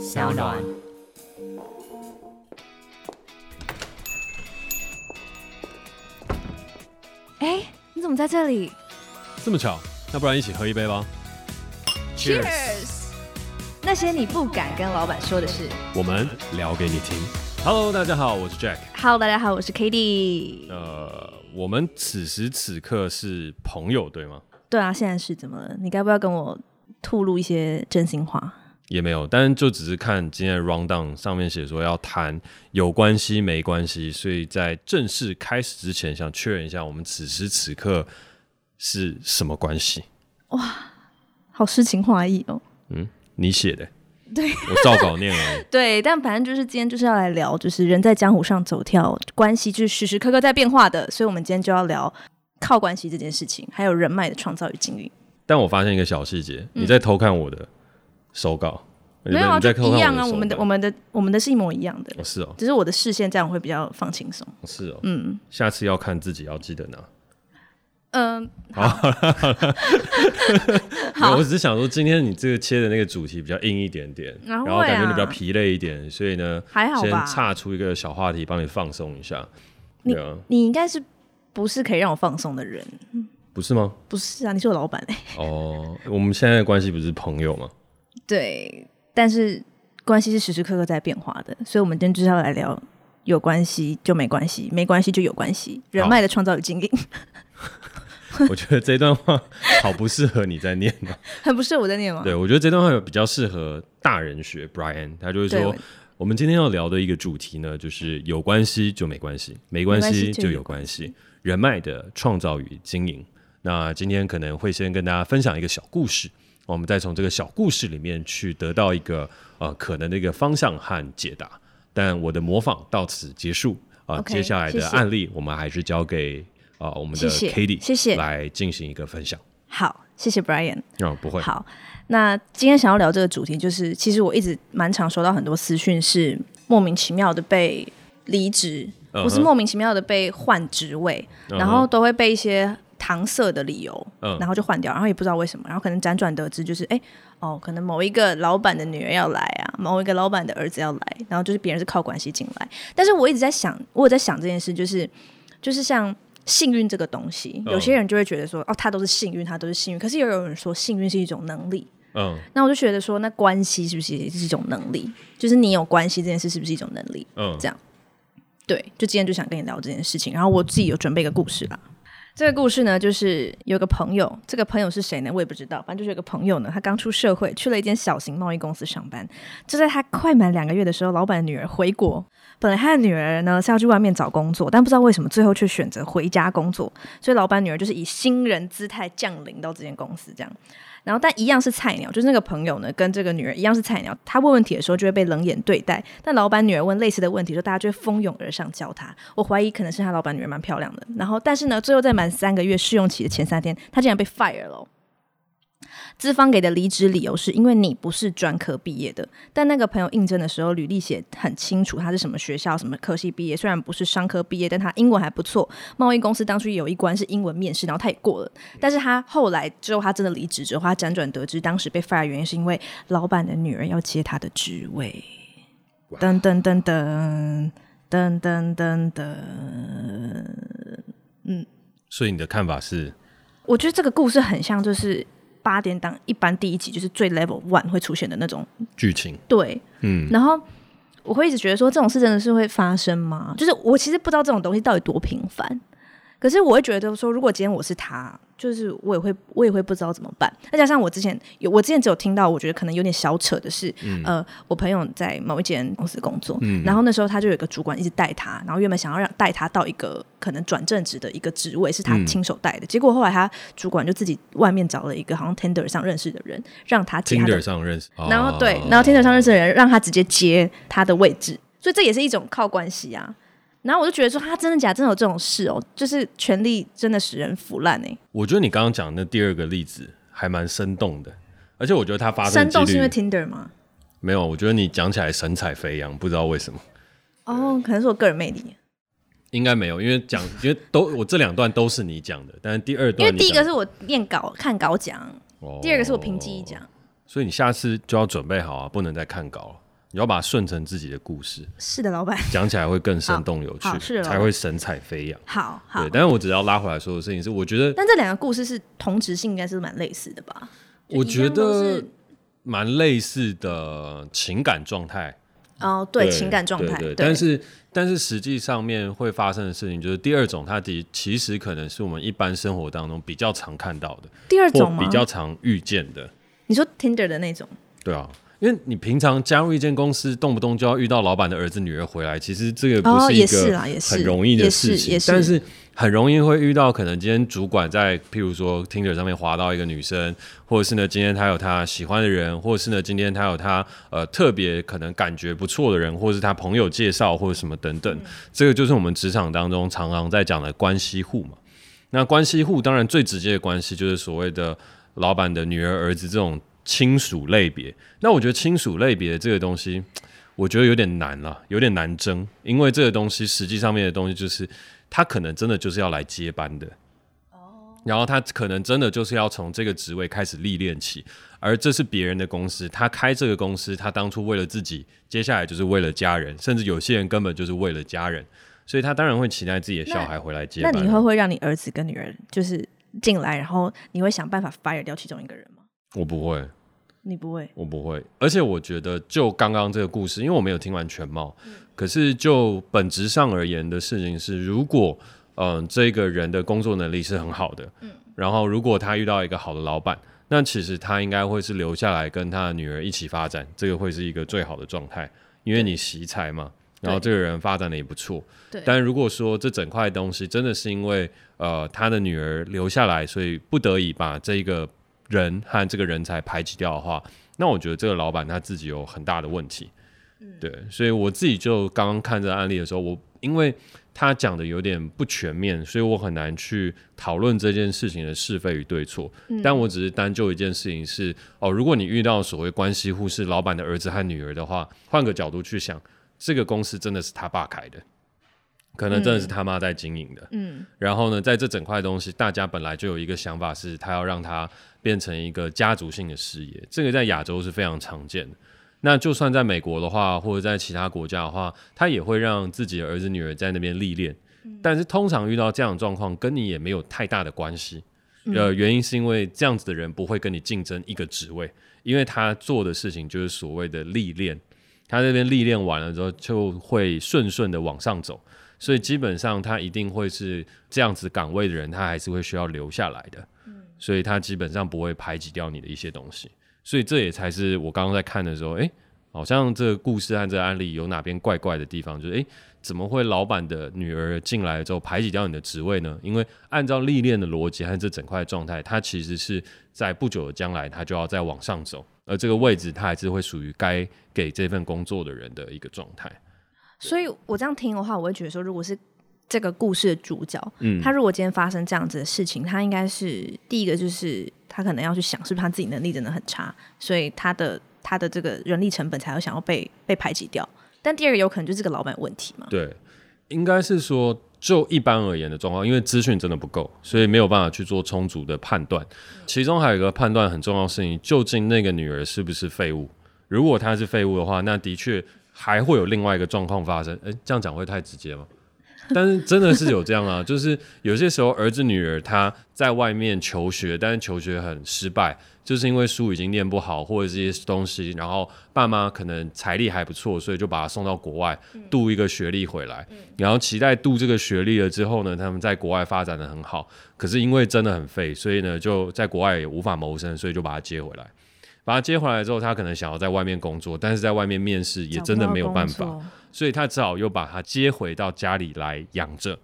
小暖。哎，你怎么在这里？这么巧，那不然一起喝一杯吧。Cheers！那些你不敢跟老板说的事，我们聊给你听。Hello，大家好，我是 Jack。Hello，大家好，我是 Cady。呃，我们此时此刻是朋友，对吗？对啊，现在是怎么了？你该不要跟我吐露一些真心话？也没有，但是就只是看今天的 rundown 上面写说要谈有关系没关系，所以在正式开始之前，想确认一下我们此时此刻是什么关系？哇，好诗情画意哦。嗯，你写的？对，我照稿念了。对，但反正就是今天就是要来聊，就是人在江湖上走跳，关系就是时时刻刻在变化的，所以我们今天就要聊靠关系这件事情，还有人脉的创造与经营。但我发现一个小细节，你在偷看我的。嗯手稿没有啊，就一样啊。我们的、我们的、我们的是一模一样的。哦，是哦。只是我的视线这样会比较放轻松。是哦。嗯。下次要看自己要记得拿。嗯。好。好。我只是想说，今天你这个切的那个主题比较硬一点点，然后感觉你比较疲累一点，所以呢，还好吧。先岔出一个小话题，帮你放松一下。你你应该是不是可以让我放松的人？不是吗？不是啊，你是我老板哎。哦，我们现在的关系不是朋友吗？对，但是关系是时时刻刻在变化的，所以我们今天就是要来聊有关系就没关系，没关系就有关系，人脉的创造与经营。我觉得这段话好不适合你在念吗？很不适合我在念吗？对，我觉得这段话有比较适合大人学。Brian 他就是说，我们今天要聊的一个主题呢，就是有关系就没关系，没关系就有关系，人脉的创造与经营。那今天可能会先跟大家分享一个小故事。我们再从这个小故事里面去得到一个呃可能的一个方向和解答。但我的模仿到此结束啊，呃 okay, 接下来的案例我们还是交给啊、呃、我们的 Cady 谢谢来进行一个分享。好，谢谢 Brian。哦，不会。好，那今天想要聊这个主题，就是其实我一直蛮常收到很多私讯，是莫名其妙的被离职，不、uh huh. 是莫名其妙的被换职位，uh huh. 然后都会被一些。搪塞的理由，嗯，然后就换掉，然后也不知道为什么，然后可能辗转得知，就是哎，哦，可能某一个老板的女儿要来啊，某一个老板的儿子要来，然后就是别人是靠关系进来，但是我一直在想，我有在想这件事，就是就是像幸运这个东西，有些人就会觉得说，哦，他都是幸运，他都是幸运，可是也有人说幸运是一种能力，嗯，那我就觉得说，那关系是不是也是一种能力？就是你有关系这件事是不是一种能力？嗯，这样，对，就今天就想跟你聊这件事情，然后我自己有准备一个故事啦。这个故事呢，就是有个朋友，这个朋友是谁呢？我也不知道。反正就是有个朋友呢，他刚出社会，去了一间小型贸易公司上班。就在他快满两个月的时候，老板的女儿回国。本来他的女儿呢是要去外面找工作，但不知道为什么最后却选择回家工作。所以老板女儿就是以新人姿态降临到这间公司，这样。然后，但一样是菜鸟，就是那个朋友呢，跟这个女儿一样是菜鸟。他问问题的时候就会被冷眼对待，但老板女儿问类似的问题，说大家就会蜂拥而上教他。我怀疑可能是他老板女儿蛮漂亮的。然后，但是呢，最后在满三个月试用期的前三天，他竟然被 fire 了。资方给的离职理由是因为你不是专科毕业的，但那个朋友应征的时候履历写很清楚，他是什么学校、什么科系毕业。虽然不是商科毕业，但他英文还不错。贸易公司当初有一关是英文面试，然后他也过了。但是他后来之后，他真的离职之后，他辗转得知，当时被 fire 原因是因为老板的女儿要接他的职位。噔噔噔噔噔噔噔噔，嗯。所以你的看法是？我觉得这个故事很像，就是。八点档一般第一集就是最 level one 会出现的那种剧情，对，嗯，然后我会一直觉得说，这种事真的是会发生吗？就是我其实不知道这种东西到底多频繁，可是我会觉得说，如果今天我是他。就是我也会，我也会不知道怎么办。再加上我之前有，我之前只有听到，我觉得可能有点小扯的是，嗯、呃，我朋友在某一间公司工作，嗯、然后那时候他就有一个主管一直带他，然后原本想要让带他到一个可能转正职的一个职位，是他亲手带的。嗯、结果后来他主管就自己外面找了一个好像 Tinder 上认识的人，让他接他 Tinder 上认识，然后对，然后 Tinder 上认识的人让他直接接他的位置，所以这也是一种靠关系啊。然后我就觉得说，他真的假的？真的有这种事哦？就是权力真的使人腐烂哎。我觉得你刚刚讲的那第二个例子还蛮生动的，而且我觉得他发生生动是因为 Tinder 吗？没有，我觉得你讲起来神采飞扬，不知道为什么。哦，可能是我个人魅力。应该没有，因为讲，因为都我这两段都是你讲的，但是第二段，因为第一个是我念稿看稿讲，哦、第二个是我凭记忆讲。所以你下次就要准备好啊，不能再看稿了，你要把它顺成自己的故事。是的，老板，讲起来会更生动有趣，是才会神采飞扬。好好，对，但是我只要拉回来说的事情是，我觉得，但这两个故事是同质性，应该是蛮类似的吧？我觉得蛮类似的情感状态。哦，对，情感状态，对，但是但是实际上面会发生的事情，就是第二种，它的其实可能是我们一般生活当中比较常看到的，第二种比较常遇见的。你说 Tinder 的那种？对啊，因为你平常加入一间公司，动不动就要遇到老板的儿子女儿回来，其实这个不是一个很容易的事情，但是。很容易会遇到，可能今天主管在，譬如说 Tinder 上面划到一个女生，或者是呢，今天他有他喜欢的人，或者是呢，今天他有他呃特别可能感觉不错的人，或者是他朋友介绍或者什么等等，嗯、这个就是我们职场当中常常在讲的关系户嘛。那关系户当然最直接的关系就是所谓的老板的女儿、儿子这种亲属类别。那我觉得亲属类别的这个东西，我觉得有点难了，有点难争，因为这个东西实际上面的东西就是。他可能真的就是要来接班的，然后他可能真的就是要从这个职位开始历练起，而这是别人的公司，他开这个公司，他当初为了自己，接下来就是为了家人，甚至有些人根本就是为了家人，所以他当然会期待自己的小孩回来接班。那你会会让你儿子跟女儿就是进来，然后你会想办法 fire 掉其中一个人吗？我不会。你不会，我不会，而且我觉得就刚刚这个故事，因为我没有听完全貌，嗯、可是就本质上而言的事情是，如果嗯、呃、这个人的工作能力是很好的，嗯，然后如果他遇到一个好的老板，那其实他应该会是留下来跟他的女儿一起发展，这个会是一个最好的状态，因为你惜才嘛，然后这个人发展的也不错，对。但如果说这整块东西真的是因为呃他的女儿留下来，所以不得已把这个。人和这个人才排挤掉的话，那我觉得这个老板他自己有很大的问题。嗯，对，所以我自己就刚刚看这个案例的时候，我因为他讲的有点不全面，所以我很难去讨论这件事情的是非与对错。嗯，但我只是单就一件事情是，哦，如果你遇到所谓关系户是老板的儿子和女儿的话，换个角度去想，这个公司真的是他爸开的。可能真的是他妈在经营的，嗯，嗯，然后呢，在这整块东西，大家本来就有一个想法，是他要让它变成一个家族性的事业，这个在亚洲是非常常见的。那就算在美国的话，或者在其他国家的话，他也会让自己的儿子女儿在那边历练。但是通常遇到这样的状况，跟你也没有太大的关系。呃，原因是因为这样子的人不会跟你竞争一个职位，因为他做的事情就是所谓的历练，他那边历练完了之后，就会顺顺的往上走。所以基本上他一定会是这样子岗位的人，他还是会需要留下来的。嗯，所以他基本上不会排挤掉你的一些东西。所以这也才是我刚刚在看的时候，哎，好像这个故事和这个案例有哪边怪怪的地方，就是哎，怎么会老板的女儿进来之后排挤掉你的职位呢？因为按照历练的逻辑和这整块状态，他其实是在不久的将来他就要再往上走，而这个位置他还是会属于该给这份工作的人的一个状态。所以，我这样听的话，我会觉得说，如果是这个故事的主角，嗯，他如果今天发生这样子的事情，他应该是第一个，就是他可能要去想，是不是他自己能力真的很差，所以他的他的这个人力成本才会想要被被排挤掉。但第二个有可能就是这个老板问题嘛？对，应该是说，就一般而言的状况，因为资讯真的不够，所以没有办法去做充足的判断。其中还有一个判断很重要的事情，究竟那个女儿是不是废物？如果她是废物的话，那的确。还会有另外一个状况发生，诶，这样讲会太直接吗？但是真的是有这样啊，就是有些时候儿子女儿他在外面求学，但是求学很失败，就是因为书已经念不好或者这些东西，然后爸妈可能财力还不错，所以就把他送到国外读一个学历回来，然后期待读这个学历了之后呢，他们在国外发展的很好，可是因为真的很废，所以呢就在国外也无法谋生，所以就把他接回来。把他接回来之后，他可能想要在外面工作，但是在外面面试也真的没有办法，所以他只好又把他接回到家里来养着。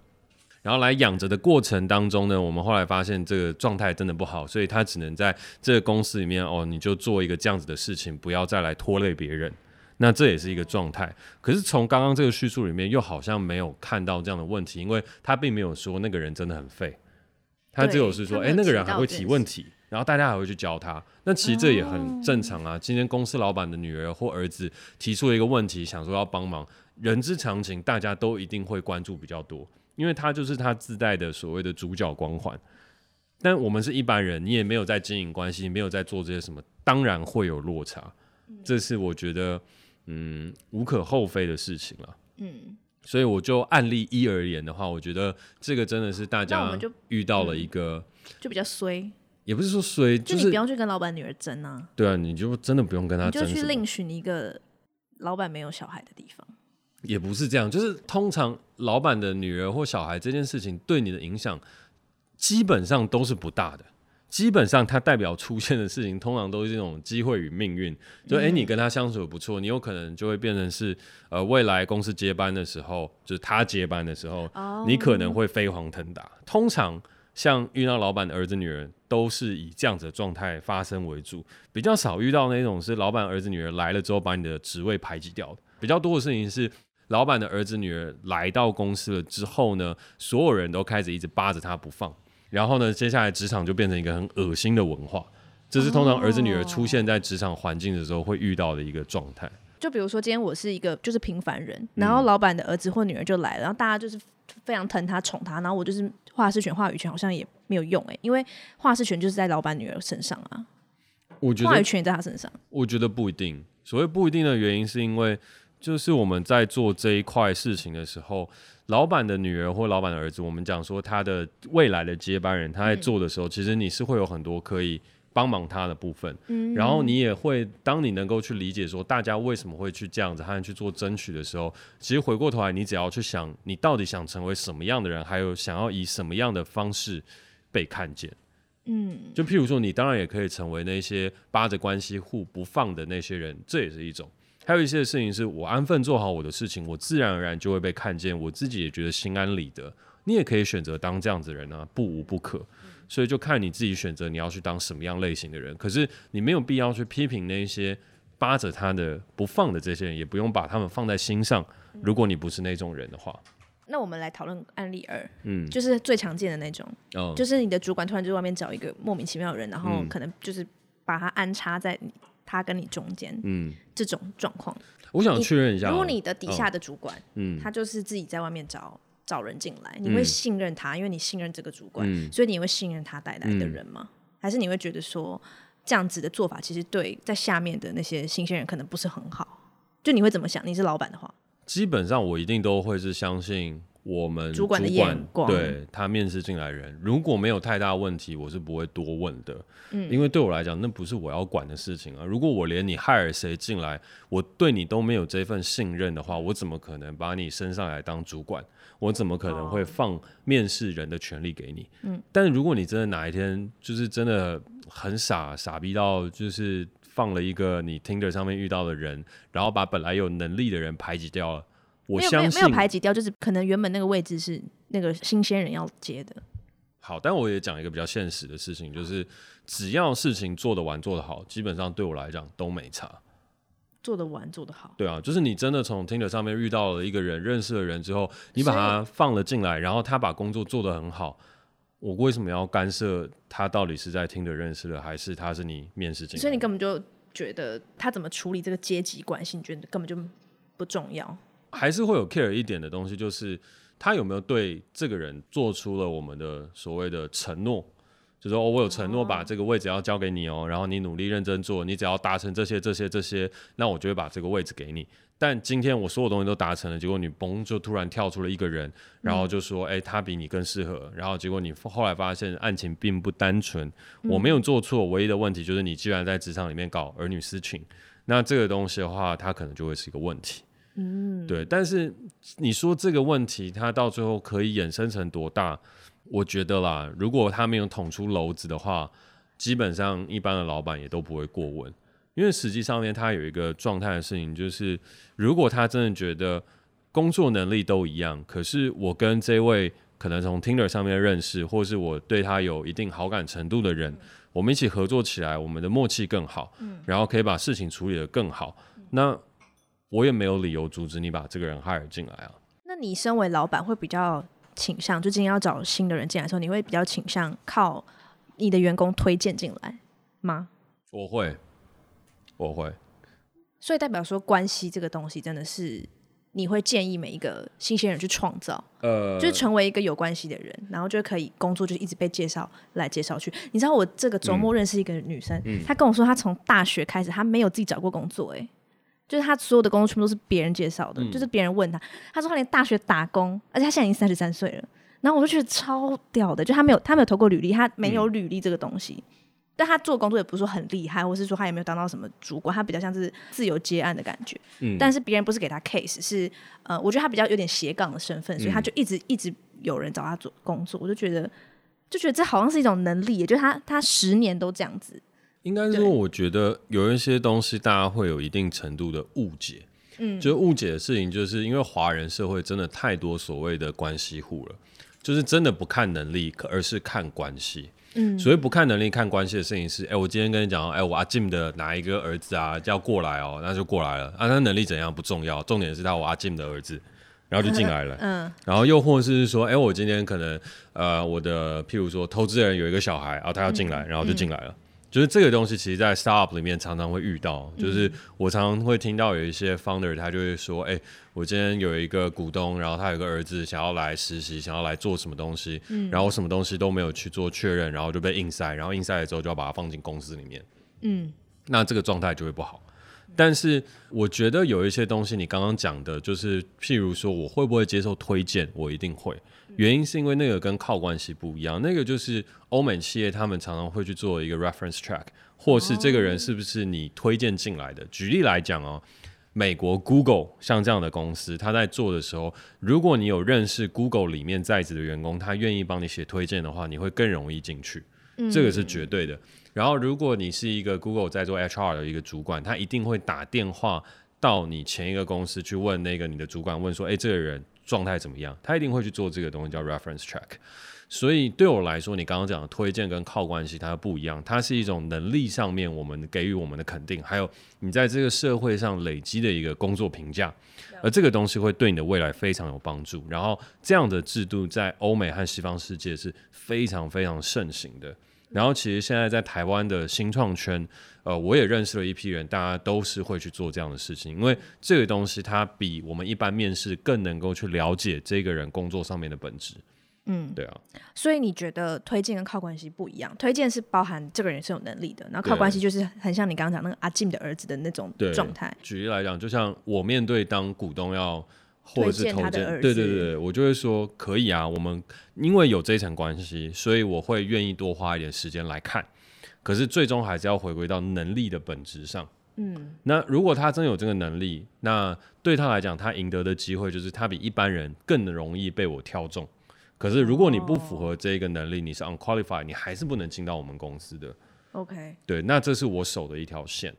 然后来养着的过程当中呢，我们后来发现这个状态真的不好，所以他只能在这个公司里面哦，你就做一个这样子的事情，不要再来拖累别人。那这也是一个状态。可是从刚刚这个叙述里面，又好像没有看到这样的问题，因为他并没有说那个人真的很废，他只有是说，哎，那个人还会提问题。然后大家还会去教他，那其实这也很正常啊。今天公司老板的女儿或儿子提出了一个问题，想说要帮忙，人之常情，大家都一定会关注比较多，因为他就是他自带的所谓的主角光环。但我们是一般人，你也没有在经营关系，没有在做这些什么，当然会有落差。嗯、这是我觉得嗯无可厚非的事情了。嗯，所以我就案例一而言的话，我觉得这个真的是大家遇到了一个就，就比较衰，也不是说衰，就你不用去跟老板女儿争啊。对啊，你就真的不用跟他争，你就去另寻一个老板没有小孩的地方。也不是这样，就是通常老板的女儿或小孩这件事情对你的影响，基本上都是不大的。基本上它代表出现的事情，通常都是这种机会与命运。就哎、欸，你跟他相处的不错，你有可能就会变成是呃，未来公司接班的时候，就是他接班的时候，你可能会飞黄腾达。通常像遇到老板的儿子女儿，都是以这样子的状态发生为主，比较少遇到那种是老板儿子女儿来了之后把你的职位排挤掉的。比较多的事情是。老板的儿子女儿来到公司了之后呢，所有人都开始一直扒着他不放，然后呢，接下来职场就变成一个很恶心的文化，这是通常儿子女儿出现在职场环境的时候会遇到的一个状态。就比如说今天我是一个就是平凡人，然后老板的儿子或女儿就来了，然后大家就是非常疼他宠他，然后我就是话事权话语权好像也没有用哎、欸，因为话事权就是在老板女儿身上啊，我觉得话语权也在他身上。我觉得不一定，所谓不一定的原因是因为。就是我们在做这一块事情的时候，老板的女儿或老板的儿子，我们讲说他的未来的接班人，他在做的时候，其实你是会有很多可以帮忙他的部分。嗯，然后你也会，当你能够去理解说大家为什么会去这样子和去做争取的时候，其实回过头来，你只要去想，你到底想成为什么样的人，还有想要以什么样的方式被看见。嗯，就譬如说，你当然也可以成为那些扒着关系户不放的那些人，这也是一种。还有一些事情是我安分做好我的事情，我自然而然就会被看见，我自己也觉得心安理得。你也可以选择当这样子的人啊，不无不可。所以就看你自己选择你要去当什么样类型的人。可是你没有必要去批评那些扒着他的不放的这些人，也不用把他们放在心上。如果你不是那种人的话，那我们来讨论案例二，嗯，就是最常见的那种，哦，就是你的主管突然就外面找一个莫名其妙的人，然后可能就是把他安插在你。他跟你中间，嗯，这种状况，我想确认一下，如果你的底下的主管，嗯，他就是自己在外面找找人进来，你会信任他，因为你信任这个主管，嗯，所以你会信任他带来的人吗？还是你会觉得说这样子的做法其实对在下面的那些新鲜人可能不是很好？就你会怎么想？你是老板的话，基本上我一定都会是相信。我们主管，主管的眼光，对他面试进来人，如果没有太大问题，我是不会多问的。嗯，因为对我来讲，那不是我要管的事情啊。如果我连你 hire 谁进来，我对你都没有这份信任的话，我怎么可能把你升上来当主管？我怎么可能会放面试人的权利给你？嗯，但是如果你真的哪一天就是真的很傻傻逼到，就是放了一个你 Tinder 上面遇到的人，然后把本来有能力的人排挤掉了。我相信没有没有排挤掉，就是可能原本那个位置是那个新鲜人要接的。好，但我也讲一个比较现实的事情，就是只要事情做得完做得好，基本上对我来讲都没差。做得完做得好，对啊，就是你真的从 Tinder 上面遇到了一个人，认识了人之后，你把他放了进来，然后他把工作做得很好，我为什么要干涉他到底是在 Tinder 认识的，还是他是你面试进来？所以你根本就觉得他怎么处理这个阶级关系，你觉得根本就不重要。还是会有 care 一点的东西，就是他有没有对这个人做出了我们的所谓的承诺，就说，哦，我有承诺把这个位置要交给你哦，然后你努力认真做，你只要达成这些、这些、这些，那我就会把这个位置给你。但今天我所有东西都达成了，结果你嘣就突然跳出了一个人，然后就说，哎，他比你更适合，然后结果你后来发现案情并不单纯，我没有做错，唯一的问题就是你居然在职场里面搞儿女私情，那这个东西的话，它可能就会是一个问题。嗯，对，但是你说这个问题，它到最后可以衍生成多大？我觉得啦，如果他没有捅出篓子的话，基本上一般的老板也都不会过问，因为实际上面他有一个状态的事情，就是如果他真的觉得工作能力都一样，可是我跟这位可能从 Tinder 上面认识，或是我对他有一定好感程度的人，我们一起合作起来，我们的默契更好，然后可以把事情处理得更好，那。我也没有理由阻止你把这个人 hire 进来啊。那你身为老板会比较倾向，就今天要找新的人进来的时候，你会比较倾向靠你的员工推荐进来吗？我会，我会。所以代表说关系这个东西真的是你会建议每一个新鲜人去创造？呃，就是成为一个有关系的人，然后就可以工作，就一直被介绍来介绍去。你知道我这个周末认识一个女生，嗯嗯、她跟我说，她从大学开始，她没有自己找过工作、欸，哎，就是他所有的工作全部都是别人介绍的，嗯、就是别人问他，他说他连大学打工，而且他现在已经三十三岁了。然后我就觉得超屌的，就他没有他没有投过履历，他没有履历这个东西。嗯但他做工作也不是说很厉害，或是说他也没有当到什么主管，他比较像是自由接案的感觉。嗯，但是别人不是给他 case，是呃，我觉得他比较有点斜杠的身份，所以他就一直一直有人找他做工作。我就觉得，就觉得这好像是一种能力，就是他他十年都这样子。应该说，我觉得有一些东西大家会有一定程度的误解。嗯，就是误解的事情，就是因为华人社会真的太多所谓的关系户了，就是真的不看能力，而是看关系。嗯，所以不看能力看关系的事情是，哎、欸，我今天跟你讲，哎、欸，我阿 Jim 的哪一个儿子啊，要过来哦，那就过来了。啊，他能力怎样不重要，重点是他我阿 Jim 的儿子，然后就进来了，嗯，然后又或者是说，哎、欸，我今天可能呃，我的譬如说投资人有一个小孩啊，他要进来，然后就进来了。就是这个东西，其实，在 startup 里面常常会遇到。就是我常常会听到有一些 founder，他就会说：“哎、欸，我今天有一个股东，然后他有个儿子想要来实习，想要来做什么东西，然后我什么东西都没有去做确认，然后就被硬塞，然后硬塞了之后就要把它放进公司里面。嗯，那这个状态就会不好。但是我觉得有一些东西，你刚刚讲的，就是譬如说，我会不会接受推荐？我一定会。原因是因为那个跟靠关系不一样，那个就是欧美企业他们常常会去做一个 reference track，或是这个人是不是你推荐进来的。举例来讲哦，美国 Google 像这样的公司，他在做的时候，如果你有认识 Google 里面在职的员工，他愿意帮你写推荐的话，你会更容易进去，这个是绝对的。然后如果你是一个 Google 在做 HR 的一个主管，他一定会打电话到你前一个公司去问那个你的主管，问说，哎，这个人。状态怎么样？他一定会去做这个东西，叫 reference check。所以对我来说，你刚刚讲的推荐跟靠关系，它不一样。它是一种能力上面我们给予我们的肯定，还有你在这个社会上累积的一个工作评价，而这个东西会对你的未来非常有帮助。然后这样的制度在欧美和西方世界是非常非常盛行的。然后其实现在在台湾的新创圈，呃，我也认识了一批人，大家都是会去做这样的事情，因为这个东西它比我们一般面试更能够去了解这个人工作上面的本质。嗯，对啊。所以你觉得推荐跟靠关系不一样？推荐是包含这个人是有能力的，然后靠关系就是很像你刚刚讲那个阿 Jim 的儿子的那种状态。举例来讲，就像我面对当股东要。或者是投资，对对对，我就会说可以啊。我们因为有这一层关系，所以我会愿意多花一点时间来看。可是最终还是要回归到能力的本质上。嗯，那如果他真有这个能力，那对他来讲，他赢得的机会就是他比一般人更容易被我挑中。可是如果你不符合这个能力，你是 unqualified，你还是不能进到我们公司的。OK，对，那这是我守的一条线。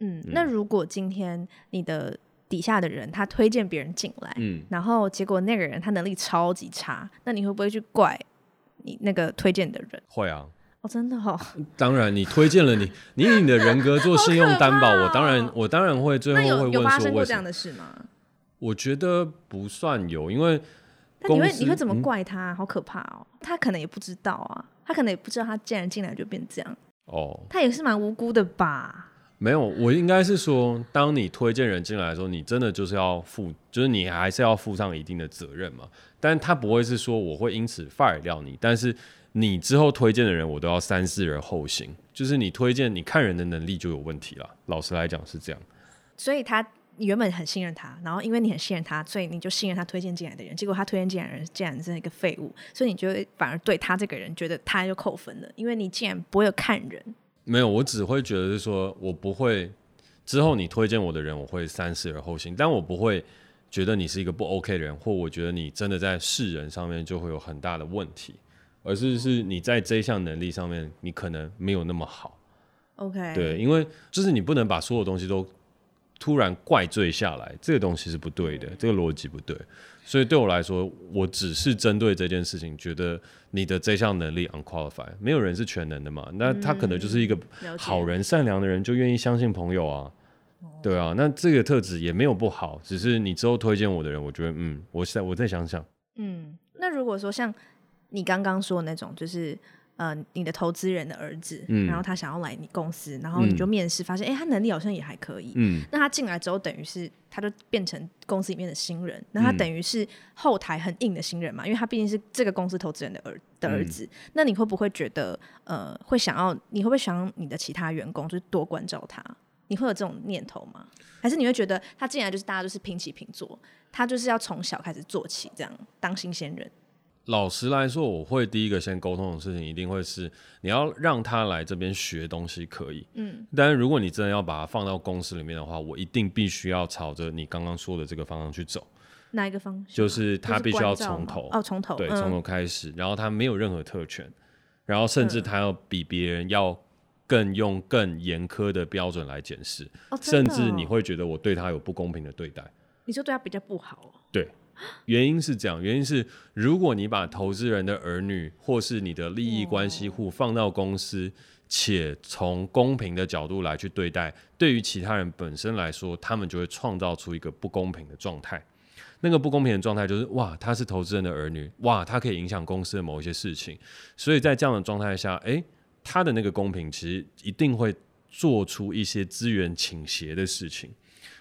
嗯，那如果今天你的底下的人他推荐别人进来，嗯，然后结果那个人他能力超级差，那你会不会去怪你那个推荐的人？会啊，哦，真的哦。当然，你推荐了你，你以你的人格做信用担保，哦、我当然我当然会最后会问说，发生过这样的事吗？我觉得不算有，因为那你会你会怎么怪他？嗯、好可怕哦！他可能也不知道啊，他可能也不知道他既然进来就变这样哦，他也是蛮无辜的吧。没有，我应该是说，当你推荐人进来的时候，你真的就是要负，就是你还是要负上一定的责任嘛。但他不会是说我会因此 fire 掉你，但是你之后推荐的人，我都要三思而后行。就是你推荐，你看人的能力就有问题了。老实来讲是这样。所以他原本很信任他，然后因为你很信任他，所以你就信任他推荐进来的人。结果他推荐进来的人竟然是一个废物，所以你就反而对他这个人觉得他就扣分了，因为你竟然不会有看人。没有，我只会觉得是说，我不会之后你推荐我的人，我会三思而后行，但我不会觉得你是一个不 OK 的人，或我觉得你真的在世人上面就会有很大的问题，而是是你在这一项能力上面，你可能没有那么好。OK，对，因为就是你不能把所有东西都突然怪罪下来，这个东西是不对的，这个逻辑不对。所以对我来说，我只是针对这件事情，觉得你的这项能力 unqualified，没有人是全能的嘛。那他可能就是一个好人、善良的人，就愿意相信朋友啊，对啊。那这个特质也没有不好，只是你之后推荐我的人，我觉得嗯，我再我再想想。嗯，那如果说像你刚刚说的那种，就是呃你的投资人的儿子，嗯，然后他想要来你公司，然后你就面试，发现哎、嗯欸，他能力好像也还可以，嗯，那他进来之后，等于是他就变成公司里面的新人，那他等于是后台很硬的新人嘛，因为他毕竟是这个公司投资人的儿的儿子，嗯、那你会不会觉得呃会想要，你会不会想要你的其他员工就是多关照他？你会有这种念头吗？还是你会觉得他进来就是大家都是平起平坐，他就是要从小开始做起，这样当新鲜人？老实来说，我会第一个先沟通的事情，一定会是你要让他来这边学东西，可以，嗯。但是如果你真的要把他放到公司里面的话，我一定必须要朝着你刚刚说的这个方向去走。哪一个方向？就是他必须要从头哦，从头对，从头开始，然后他没有任何特权，然后甚至他要比别人要。更用更严苛的标准来检视，哦哦、甚至你会觉得我对他有不公平的对待，你就对他比较不好哦。对，原因是这样，原因是如果你把投资人的儿女或是你的利益关系户放到公司，且从公平的角度来去对待，对于其他人本身来说，他们就会创造出一个不公平的状态。那个不公平的状态就是，哇，他是投资人的儿女，哇，他可以影响公司的某一些事情，所以在这样的状态下，哎、欸。他的那个公平，其实一定会做出一些资源倾斜的事情，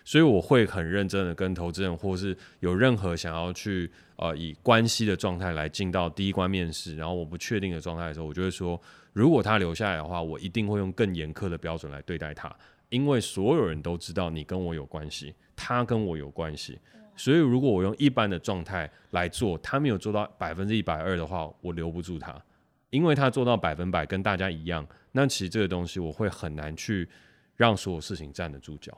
所以我会很认真的跟投资人，或是有任何想要去呃以关系的状态来进到第一关面试，然后我不确定的状态的时候，我就会说，如果他留下来的话，我一定会用更严苛的标准来对待他，因为所有人都知道你跟我有关系，他跟我有关系，所以如果我用一般的状态来做，他没有做到百分之一百二的话，我留不住他。因为他做到百分百跟大家一样，那其实这个东西我会很难去让所有事情站得住脚。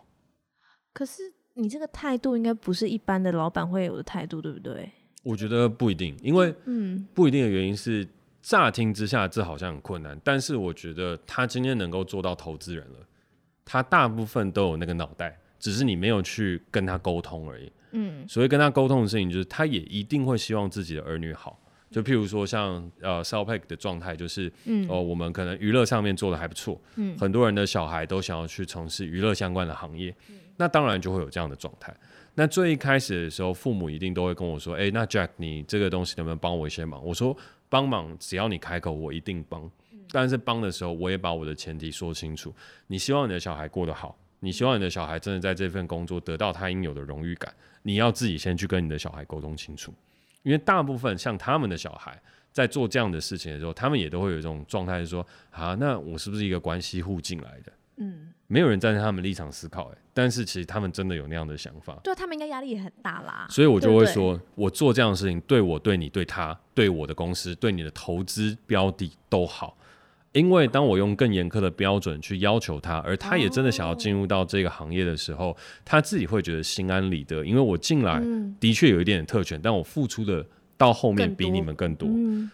可是你这个态度应该不是一般的老板会有的态度，对不对？我觉得不一定，因为嗯，不一定的原因是乍听之下这好像很困难，但是我觉得他今天能够做到投资人了，他大部分都有那个脑袋，只是你没有去跟他沟通而已。嗯，所以跟他沟通的事情就是，他也一定会希望自己的儿女好。就譬如说像，像呃 SoundPack 的状态，就是，嗯，哦，我们可能娱乐上面做的还不错，嗯，很多人的小孩都想要去从事娱乐相关的行业，嗯，那当然就会有这样的状态。那最一开始的时候，父母一定都会跟我说，哎，那 Jack，你这个东西能不能帮我一些忙？我说帮忙，只要你开口，我一定帮。但是帮的时候，我也把我的前提说清楚。你希望你的小孩过得好，你希望你的小孩真的在这份工作得到他应有的荣誉感，你要自己先去跟你的小孩沟通清楚。因为大部分像他们的小孩在做这样的事情的时候，他们也都会有一种状态，是说啊，那我是不是一个关系户进来的？嗯，没有人站在他们立场思考，哎，但是其实他们真的有那样的想法，对他们应该压力也很大啦。所以我就会说，我做这样的事情，对我、对你、对他、对我的公司、对你的投资标的都好。因为当我用更严苛的标准去要求他，而他也真的想要进入到这个行业的时候，他自己会觉得心安理得。因为我进来的确有一点点特权，但我付出的到后面比你们更多。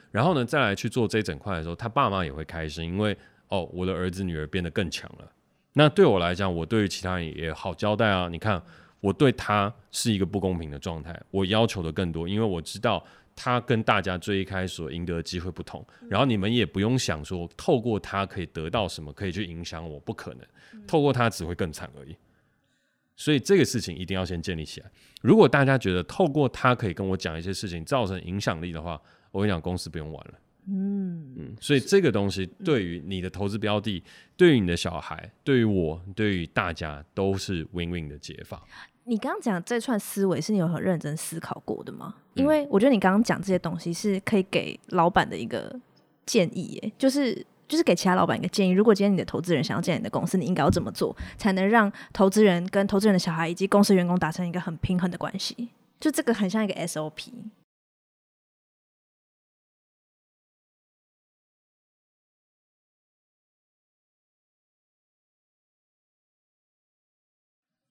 然后呢，再来去做这一整块的时候，他爸妈也会开心，因为哦，我的儿子女儿变得更强了。那对我来讲，我对于其他人也好交代啊。你看，我对他是一个不公平的状态，我要求的更多，因为我知道。他跟大家最一开始所赢得的机会不同，然后你们也不用想说透过他可以得到什么，可以去影响我，不可能，透过他只会更惨而已。所以这个事情一定要先建立起来。如果大家觉得透过他可以跟我讲一些事情，造成影响力的话，我跟你讲，公司不用玩了。嗯嗯，所以这个东西对于你的投资标的，对于你的小孩，对于我，对于大家都是 win-win 的解法。你刚刚讲这串思维是你有很认真思考过的吗？因为我觉得你刚刚讲这些东西是可以给老板的一个建议，耶，就是就是给其他老板一个建议。如果今天你的投资人想要建你的公司，你应该要怎么做，才能让投资人跟投资人的小孩以及公司员工达成一个很平衡的关系？就这个很像一个 SOP。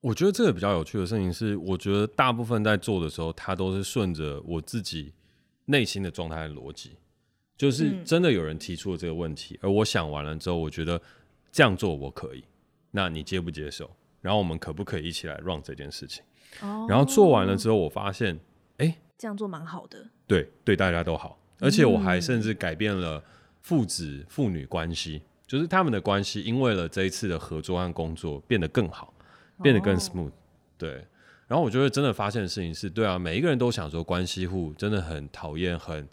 我觉得这个比较有趣的事情是，我觉得大部分在做的时候，他都是顺着我自己内心的状态的逻辑，就是真的有人提出了这个问题，而我想完了之后，我觉得这样做我可以，那你接不接受？然后我们可不可以一起来 run 这件事情？然后做完了之后，我发现，哎，这样做蛮好的，对，对大家都好，而且我还甚至改变了父子父女关系，就是他们的关系，因为了这一次的合作和工作变得更好。变得更 smooth，对。然后我觉得真的发现的事情是，对啊，每一个人都想说关系户真的很讨厌，很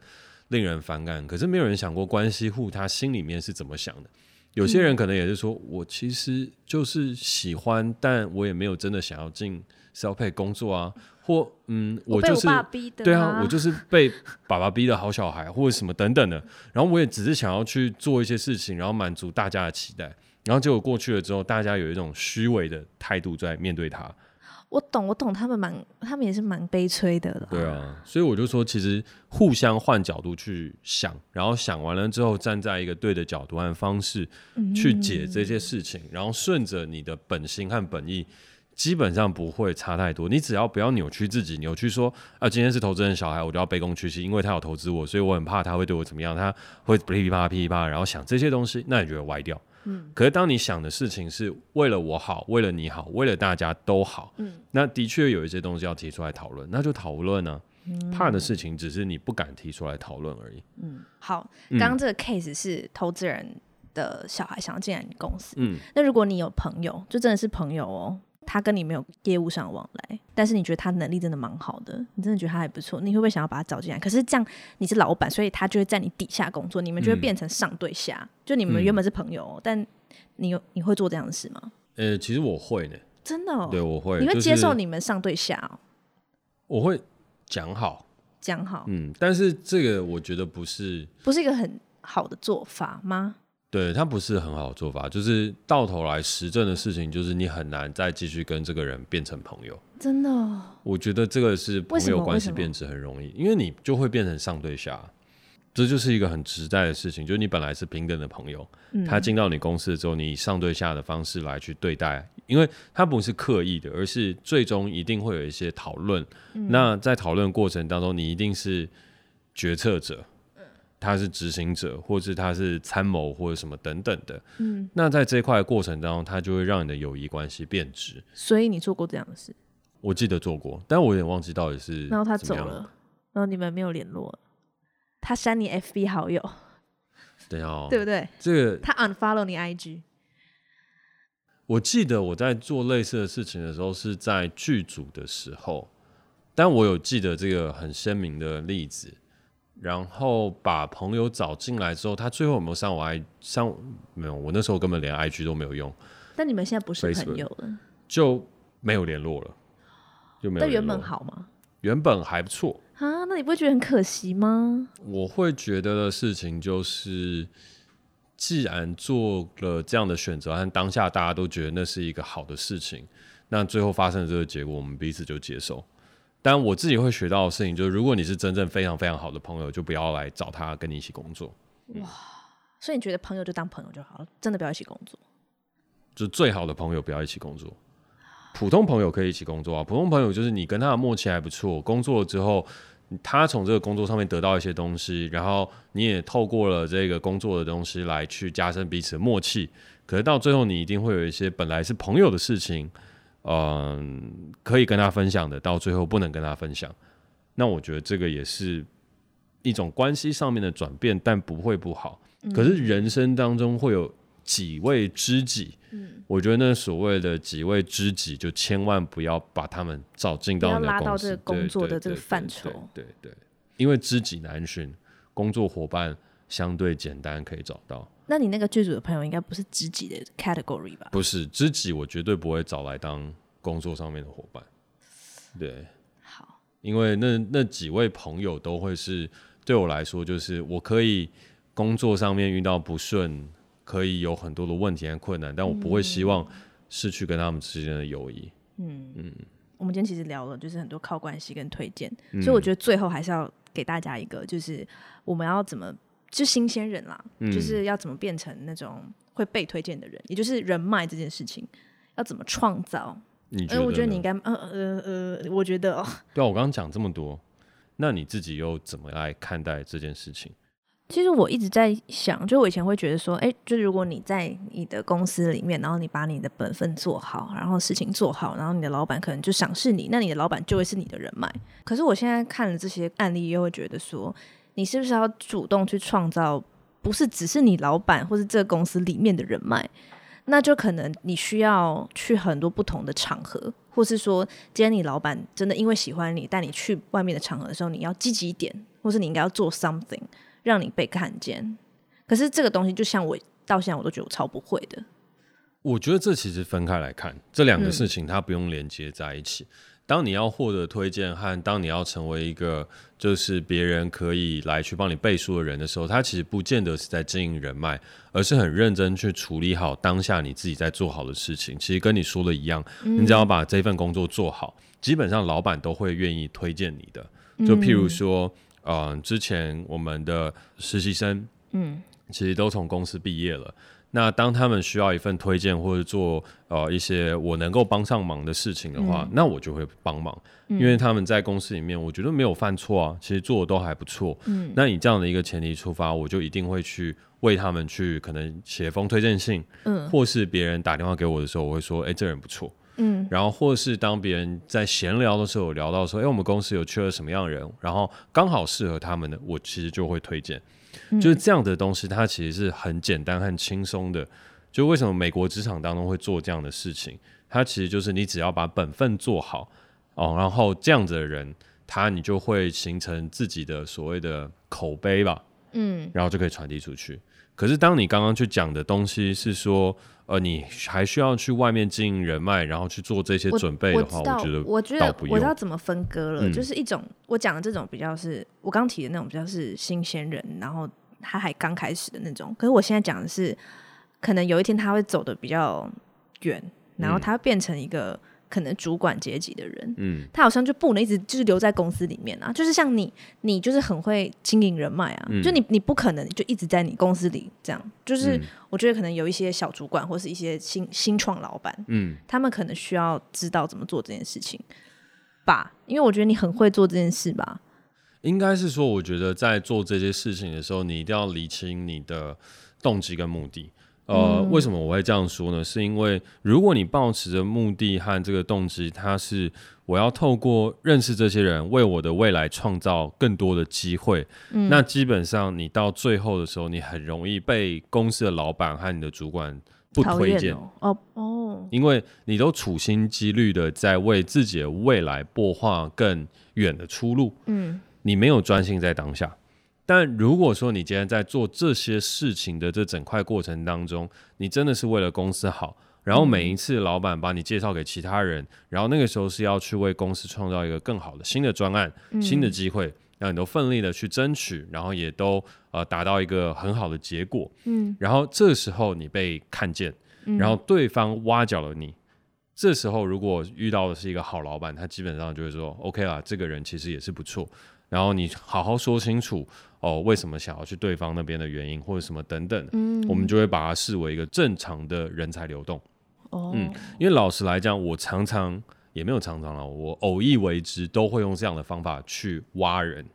令人反感。可是没有人想过关系户他心里面是怎么想的。有些人可能也是说，嗯、我其实就是喜欢，但我也没有真的想要进 self pay 工作啊。或嗯，我就是对啊，我就是被爸爸逼的好小孩，或者什么等等的。然后我也只是想要去做一些事情，然后满足大家的期待。然后结果过去了之后，大家有一种虚伪的态度在面对他。我懂，我懂，他们蛮，他们也是蛮悲催的了。对啊，所以我就说，其实互相换角度去想，然后想完了之后，站在一个对的角度和方式去解这些事情，嗯、然后顺着你的本心和本意。基本上不会差太多，你只要不要扭曲自己，扭曲说啊，今天是投资人小孩，我就要卑躬屈膝，因为他有投资我，所以我很怕他会对我怎么样，他会噼里啪啦噼里啪啦，然后想这些东西，那你就会歪掉。嗯，可是当你想的事情是为了我好，为了你好，为了大家都好，嗯，那的确有一些东西要提出来讨论，那就讨论呢。怕的事情只是你不敢提出来讨论而已。嗯，好，刚刚这个 case 是投资人的小孩想要进来你公司，嗯，那如果你有朋友，就真的是朋友哦。他跟你没有业务上往来，但是你觉得他能力真的蛮好的，你真的觉得他还不错，你会不会想要把他找进来？可是这样你是老板，所以他就会在你底下工作，你们就会变成上对下。嗯、就你们原本是朋友，嗯、但你有你会做这样的事吗？呃，其实我会呢，真的、哦，对，我会，你会接受你们上对下、哦？我会讲好，讲好，嗯，但是这个我觉得不是，不是一个很好的做法吗？对，他不是很好的做法，就是到头来实证的事情，就是你很难再继续跟这个人变成朋友。真的，我觉得这个是朋友关系变质很容易，因为你就会变成上对下，这就是一个很实在的事情。就是你本来是平等的朋友，嗯、他进到你公司之后，你以上对下的方式来去对待，因为他不是刻意的，而是最终一定会有一些讨论。嗯、那在讨论过程当中，你一定是决策者。他是执行者，或是他是参谋，或者什么等等的。嗯，那在这一块过程当中，他就会让你的友谊关系变质。所以你做过这样的事？我记得做过，但我有点忘记到底是。然后他走了，然后你们没有联络，他删你 FB 好友。等一下哦，对不对？这个他 unfollow 你 IG。我记得我在做类似的事情的时候是在剧组的时候，但我有记得这个很鲜明的例子。然后把朋友找进来之后，他最后有没有上我 I 上没有？我那时候根本连 IG 都没有用。但你们现在不是朋友了，就没有联络了，就没有。但原本好吗？原本还不错啊，那你不会觉得很可惜吗？我会觉得的事情就是，既然做了这样的选择，和当下大家都觉得那是一个好的事情，那最后发生的这个结果，我们彼此就接受。但我自己会学到的事情就是，如果你是真正非常非常好的朋友，就不要来找他跟你一起工作。哇，所以你觉得朋友就当朋友就好了，真的不要一起工作。就最好的朋友不要一起工作，普通朋友可以一起工作啊。普通朋友就是你跟他的默契还不错，工作了之后，他从这个工作上面得到一些东西，然后你也透过了这个工作的东西来去加深彼此的默契。可是到最后，你一定会有一些本来是朋友的事情。嗯，可以跟他分享的，到最后不能跟他分享，那我觉得这个也是一种关系上面的转变，但不会不好。嗯、可是人生当中会有几位知己，嗯，我觉得那所谓的几位知己，就千万不要把他们找进到你的公司，拉到这个工作的这个范畴，对对，因为知己难寻，工作伙伴相对简单可以找到。那你那个剧组的朋友应该不是知己的 category 吧？不是知己，我绝对不会找来当工作上面的伙伴。对，好，因为那那几位朋友都会是对我来说，就是我可以工作上面遇到不顺，可以有很多的问题和困难，但我不会希望失去跟他们之间的友谊。嗯嗯，我们今天其实聊了，就是很多靠关系跟推荐，嗯、所以我觉得最后还是要给大家一个，就是我们要怎么。就新鲜人啦，嗯、就是要怎么变成那种会被推荐的人，也就是人脉这件事情要怎么创造？你觉得？我觉得你应该，呃呃呃，我觉得哦。对啊，我刚刚讲这么多，那你自己又怎么来看待这件事情？其实我一直在想，就我以前会觉得说，哎、欸，就如果你在你的公司里面，然后你把你的本分做好，然后事情做好，然后你的老板可能就赏识你，那你的老板就会是你的人脉。可是我现在看了这些案例，又会觉得说。你是不是要主动去创造，不是只是你老板或是这个公司里面的人脉？那就可能你需要去很多不同的场合，或是说，今天你老板真的因为喜欢你，带你去外面的场合的时候，你要积极一点，或是你应该要做 something 让你被看见。可是这个东西，就像我到现在我都觉得我超不会的。我觉得这其实分开来看，这两个事情它不用连接在一起。嗯当你要获得推荐和当你要成为一个就是别人可以来去帮你背书的人的时候，他其实不见得是在经营人脉，而是很认真去处理好当下你自己在做好的事情。其实跟你说的一样，你只要把这份工作做好，基本上老板都会愿意推荐你的。就譬如说，呃，之前我们的实习生，嗯，其实都从公司毕业了。那当他们需要一份推荐或者做呃一些我能够帮上忙的事情的话，嗯、那我就会帮忙，嗯、因为他们在公司里面，我觉得没有犯错啊，其实做的都还不错。嗯，那以这样的一个前提出发，我就一定会去为他们去可能写封推荐信，嗯，或是别人打电话给我的时候，我会说，哎、欸，这人不错，嗯，然后或是当别人在闲聊的时候，聊到说，哎、欸，我们公司有缺了什么样的人，然后刚好适合他们的，我其实就会推荐。就是这样的东西，它其实是很简单、很轻松的。就为什么美国职场当中会做这样的事情？它其实就是你只要把本分做好哦，然后这样子的人，他你就会形成自己的所谓的口碑吧，嗯，然后就可以传递出去。可是当你刚刚去讲的东西是说，呃，你还需要去外面经营人脉，然后去做这些准备的话，我，觉得我觉得我知道怎么分割了，嗯、就是一种我讲的这种比较是我刚提的那种比较是新鲜人，然后他还刚开始的那种。可是我现在讲的是，可能有一天他会走的比较远，然后他会变成一个。可能主管阶级的人，嗯，他好像就不能一直就是留在公司里面啊，就是像你，你就是很会经营人脉啊，嗯、就你你不可能就一直在你公司里这样，就是我觉得可能有一些小主管或是一些新新创老板，嗯，他们可能需要知道怎么做这件事情吧，因为我觉得你很会做这件事吧，应该是说，我觉得在做这些事情的时候，你一定要理清你的动机跟目的。呃，为什么我会这样说呢？是因为如果你抱持着目的和这个动机，它是我要透过认识这些人，为我的未来创造更多的机会，嗯，那基本上你到最后的时候，你很容易被公司的老板和你的主管不推荐哦。哦，因为你都处心积虑的在为自己的未来擘画更远的出路，嗯，你没有专心在当下。但如果说你今天在做这些事情的这整块过程当中，你真的是为了公司好，然后每一次老板把你介绍给其他人，嗯、然后那个时候是要去为公司创造一个更好的新的专案、嗯、新的机会，让你都奋力的去争取，然后也都呃达到一个很好的结果。嗯，然后这时候你被看见，然后对方挖角了你，嗯、这时候如果遇到的是一个好老板，他基本上就会说 OK 啦，这个人其实也是不错。然后你好好说清楚哦，为什么想要去对方那边的原因，或者什么等等，嗯，我们就会把它视为一个正常的人才流动。哦，嗯，因为老实来讲，我常常也没有常常了，我偶一为之，都会用这样的方法去挖人。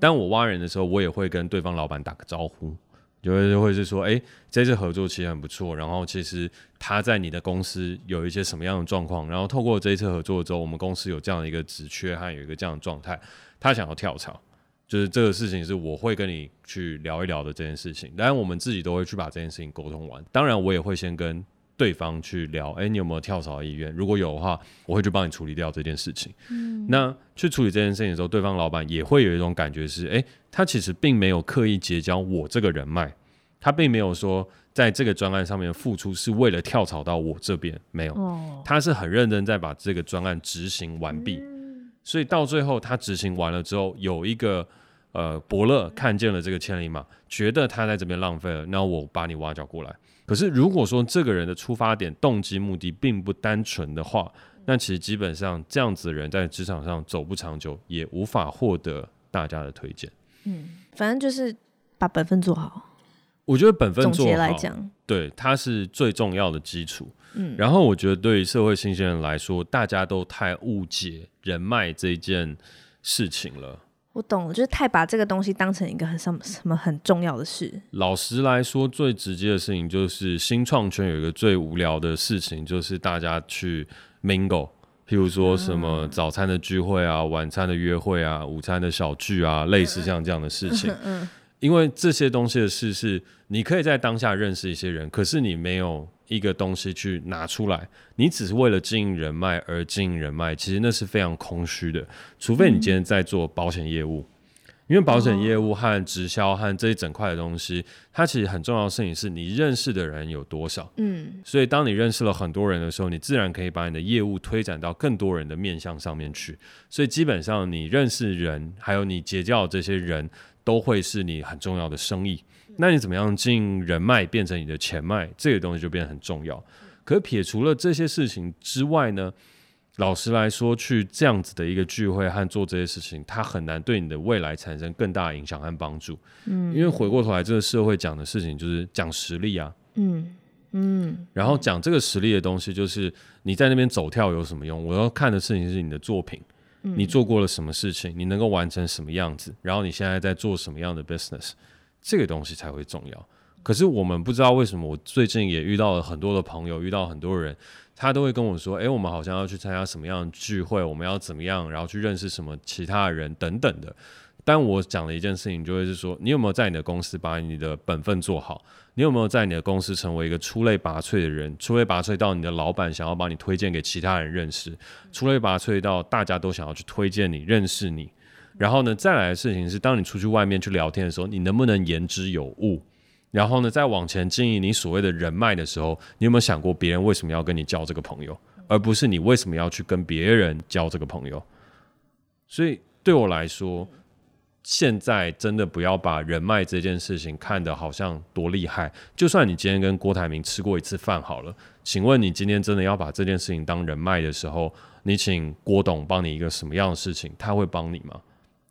但我挖人的时候，我也会跟对方老板打个招呼，就会就会是说，哎，这次合作其实很不错，然后其实他在你的公司有一些什么样的状况，然后透过这一次合作之后，我们公司有这样的一个职缺，还有一个这样的状态。他想要跳槽，就是这个事情是我会跟你去聊一聊的这件事情。当然，我们自己都会去把这件事情沟通完。当然，我也会先跟对方去聊，哎，你有没有跳槽的意愿？如果有的话，我会去帮你处理掉这件事情。嗯，那去处理这件事情的时候，对方老板也会有一种感觉是，哎，他其实并没有刻意结交我这个人脉，他并没有说在这个专案上面付出是为了跳槽到我这边，没有，哦，他是很认真在把这个专案执行完毕。嗯所以到最后，他执行完了之后，有一个呃伯乐看见了这个千里马，觉得他在这边浪费了，那我把你挖角过来。可是如果说这个人的出发点、动机、目的并不单纯的话，那其实基本上这样子的人在职场上走不长久，也无法获得大家的推荐。嗯，反正就是把本分做好。我觉得本分做好，来讲，对，它是最重要的基础。嗯，然后我觉得对于社会新鲜人来说，大家都太误解人脉这件事情了。我懂了，就是太把这个东西当成一个很什么什么很重要的事。老实来说，最直接的事情就是新创圈有一个最无聊的事情，就是大家去 mingle，譬如说什么早餐的聚会啊、晚餐的约会啊、午餐的小聚啊，类似像这样的事情。嗯，因为这些东西的事是你可以在当下认识一些人，可是你没有。一个东西去拿出来，你只是为了经营人脉而经营人脉，其实那是非常空虚的。除非你今天在做保险业务，因为保险业务和直销和这一整块的东西，它其实很重要的事情是你认识的人有多少。嗯，所以当你认识了很多人的时候，你自然可以把你的业务推展到更多人的面向上面去。所以基本上你认识人，还有你结交的这些人都会是你很重要的生意。那你怎么样进人脉变成你的钱脉，这个东西就变得很重要。可是撇除了这些事情之外呢，老实来说，去这样子的一个聚会和做这些事情，它很难对你的未来产生更大的影响和帮助。嗯，因为回过头来，这个社会讲的事情就是讲实力啊。嗯嗯，然后讲这个实力的东西，就是你在那边走跳有什么用？我要看的事情是你的作品，你做过了什么事情，你能够完成什么样子，然后你现在在做什么样的 business，这个东西才会重要。可是我们不知道为什么，我最近也遇到了很多的朋友，遇到很多人。他都会跟我说：“哎，我们好像要去参加什么样的聚会，我们要怎么样，然后去认识什么其他的人等等的。”但我讲的一件事情，就会是说，你有没有在你的公司把你的本分做好？你有没有在你的公司成为一个出类拔萃的人？出类拔萃到你的老板想要把你推荐给其他人认识，出类拔萃到大家都想要去推荐你、认识你。然后呢，再来的事情是，当你出去外面去聊天的时候，你能不能言之有物？然后呢，再往前经营你所谓的人脉的时候，你有没有想过别人为什么要跟你交这个朋友，而不是你为什么要去跟别人交这个朋友？所以对我来说，现在真的不要把人脉这件事情看得好像多厉害。就算你今天跟郭台铭吃过一次饭好了，请问你今天真的要把这件事情当人脉的时候，你请郭董帮你一个什么样的事情，他会帮你吗？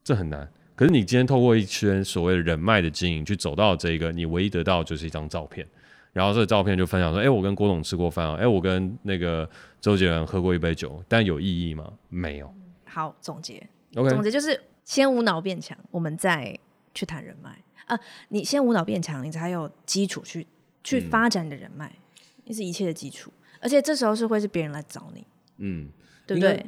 这很难。可是你今天透过一圈所谓的人脉的经营去走到这个，你唯一得到的就是一张照片，然后这个照片就分享说：“哎，我跟郭董吃过饭啊，哎，我跟那个周杰伦喝过一杯酒。”但有意义吗？没有。好，总结。OK，总结就是先无脑变强，我们再去谈人脉啊。你先无脑变强，你才有基础去去发展你的人脉，那、嗯、是一切的基础。而且这时候是会是别人来找你，嗯，对不对？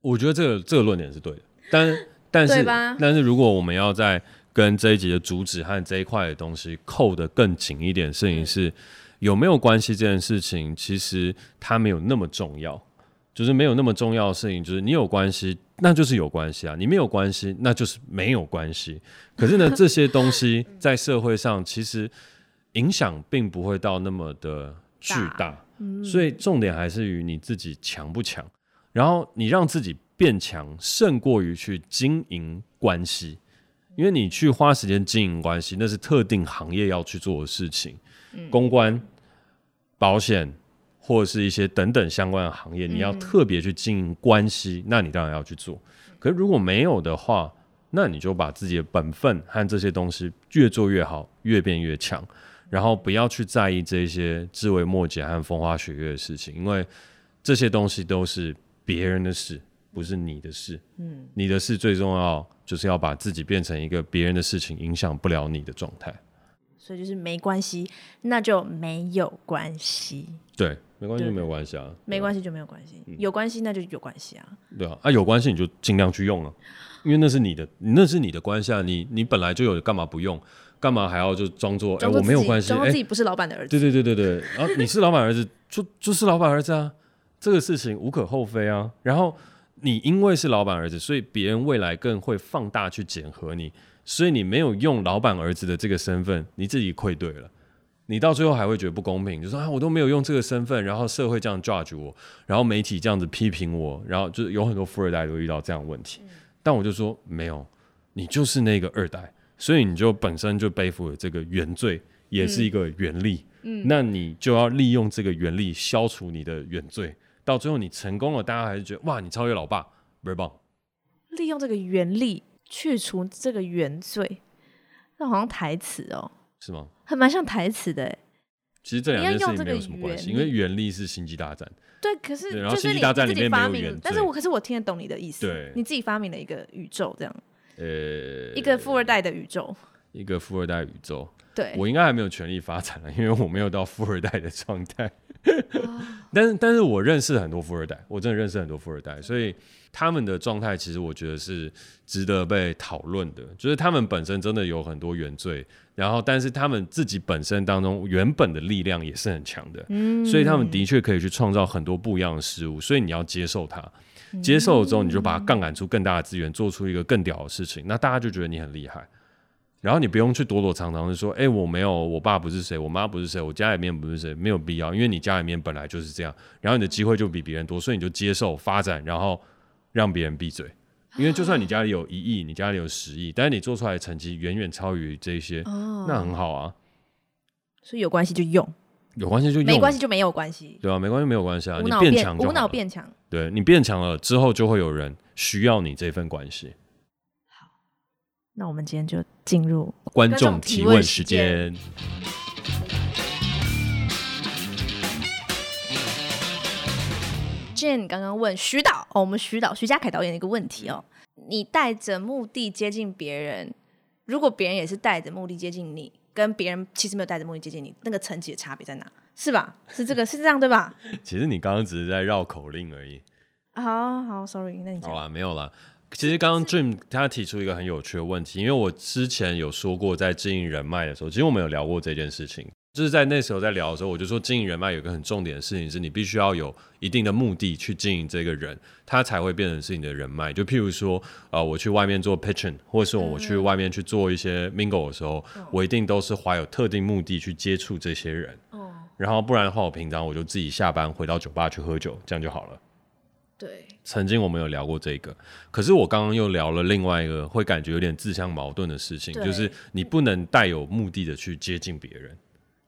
我觉得这个这个论点是对的，但。但是，但是如果我们要在跟这一集的主旨和这一块的东西扣得更紧一点，事情是有没有关系这件事情，其实它没有那么重要，就是没有那么重要的事情，就是你有关系，那就是有关系啊；你没有关系，那就是没有关系。可是呢，这些东西在社会上其实影响并不会到那么的巨大，所以重点还是于你自己强不强，然后你让自己。变强胜过于去经营关系，因为你去花时间经营关系，那是特定行业要去做的事情。嗯、公关、保险或者是一些等等相关的行业，你要特别去经营关系，嗯、那你当然要去做。可是如果没有的话，那你就把自己的本分和这些东西越做越好，越变越强，然后不要去在意这些枝微末节和风花雪月的事情，因为这些东西都是别人的事。不是你的事，嗯，你的事最重要，就是要把自己变成一个别人的事情影响不了你的状态。所以就是没关系，那就没有关系。对，没关系就没有关系啊。没关系就没有关系，嗯、有关系那就有关系啊。对啊，啊有关系你就尽量去用啊，因为那是你的，那是你的关系啊。你你本来就有，干嘛不用？干嘛还要就装作哎、欸、我没有关系？装作自己不是老板的儿子。对对对对对，然后、啊、你是老板儿子，就就是老板儿子啊，这个事情无可厚非啊。然后。你因为是老板儿子，所以别人未来更会放大去检核你，所以你没有用老板儿子的这个身份，你自己愧对了。你到最后还会觉得不公平，就说啊，我都没有用这个身份，然后社会这样 judge 我，然后媒体这样子批评我，然后就是有很多富二代都遇到这样的问题。但我就说没有，你就是那个二代，所以你就本身就背负了这个原罪，也是一个原力。嗯，那你就要利用这个原力消除你的原罪。到最后你成功了，大家还是觉得哇，你超越老爸，倍儿棒。利用这个原力去除这个原罪，那好像台词哦，是吗？还蛮像台词的。其实这两件事情没有什么关系，因为原力是星际大战。对，可是然后星际大战里面没有原，但是我可是我听得懂你的意思。对，你自己发明了一个宇宙这样，呃，一个富二代的宇宙。一个富二代宇宙。对，我应该还没有权利发展了，因为我没有到富二代的状态。但是，但是我认识很多富二代，我真的认识很多富二代，所以他们的状态其实我觉得是值得被讨论的。就是他们本身真的有很多原罪，然后但是他们自己本身当中原本的力量也是很强的，嗯，所以他们的确可以去创造很多不一样的事物。所以你要接受它，接受了之后，你就把它杠杆出更大的资源，做出一个更屌的事情，那大家就觉得你很厉害。然后你不用去躲躲藏藏的说，哎、欸，我没有，我爸不是谁，我妈不是谁，我家里面不是谁，没有必要，因为你家里面本来就是这样，然后你的机会就比别人多，所以你就接受发展，然后让别人闭嘴。因为就算你家里有一亿，你家里有十亿，但是你做出来的成绩远远超于这些，哦、那很好啊。所以有关系就用，有关系就用，没关系就没有关系，对啊，没关系没有关系啊，你变强，无脑变强，对你变强了之后，就会有人需要你这份关系。那我们今天就进入观众提问时间。Jane 刚刚问徐导哦，我们徐导徐家凯导演的一个问题哦，你带着目的接近别人，如果别人也是带着目的接近你，跟别人其实没有带着目的接近你，那个层级的差别在哪？是吧？是这个 是这样对吧？其实你刚刚只是在绕口令而已。好好，sorry，那你好啦，没有啦。其实刚刚 Dream 他提出一个很有趣的问题，因为我之前有说过，在经营人脉的时候，其实我们有聊过这件事情。就是在那时候在聊的时候，我就说经营人脉有一个很重点的事情是，你必须要有一定的目的去经营这个人，他才会变成是你的人脉。就譬如说，呃，我去外面做 pitching，或者是我去外面去做一些 mingle 的时候，我一定都是怀有特定目的去接触这些人。然后不然的话，我平常我就自己下班回到酒吧去喝酒，这样就好了。对，曾经我们有聊过这个，可是我刚刚又聊了另外一个会感觉有点自相矛盾的事情，就是你不能带有目的的去接近别人。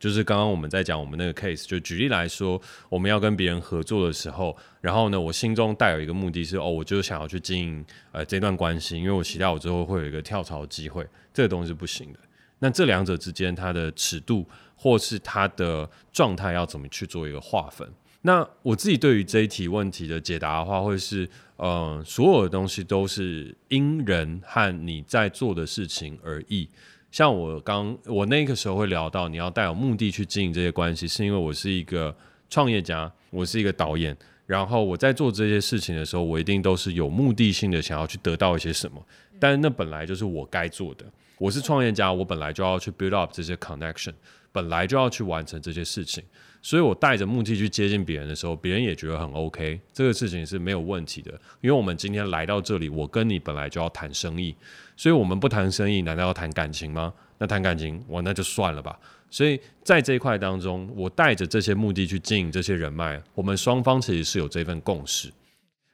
就是刚刚我们在讲我们那个 case，就举例来说，我们要跟别人合作的时候，然后呢，我心中带有一个目的是，哦，我就想要去经营呃这段关系，因为我期待我之后会有一个跳槽机会，这个东西是不行的。那这两者之间它的尺度或是它的状态要怎么去做一个划分？那我自己对于这一题问题的解答的话，会是，呃，所有的东西都是因人和你在做的事情而异。像我刚我那个时候会聊到，你要带有目的去经营这些关系，是因为我是一个创业家，我是一个导演，然后我在做这些事情的时候，我一定都是有目的性的想要去得到一些什么，但那本来就是我该做的。我是创业家，我本来就要去 build up 这些 connection，本来就要去完成这些事情。所以我带着目的去接近别人的时候，别人也觉得很 OK，这个事情是没有问题的。因为我们今天来到这里，我跟你本来就要谈生意，所以我们不谈生意，难道要谈感情吗？那谈感情，我那就算了吧。所以在这一块当中，我带着这些目的去经营这些人脉，我们双方其实是有这份共识。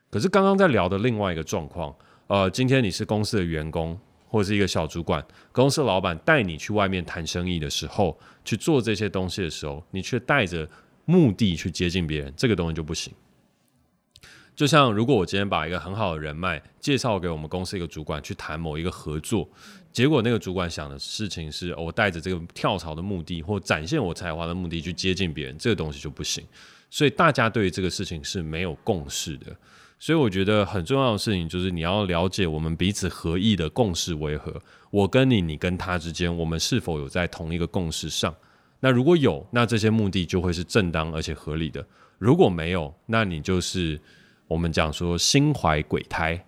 可是刚刚在聊的另外一个状况，呃，今天你是公司的员工。或者是一个小主管，公司老板带你去外面谈生意的时候，去做这些东西的时候，你却带着目的去接近别人，这个东西就不行。就像如果我今天把一个很好的人脉介绍给我们公司一个主管去谈某一个合作，结果那个主管想的事情是，我带着这个跳槽的目的或展现我才华的目的去接近别人，这个东西就不行。所以大家对于这个事情是没有共识的。所以我觉得很重要的事情就是你要了解我们彼此合意的共识为何。我跟你，你跟他之间，我们是否有在同一个共识上？那如果有，那这些目的就会是正当而且合理的；如果没有，那你就是我们讲说心怀鬼胎，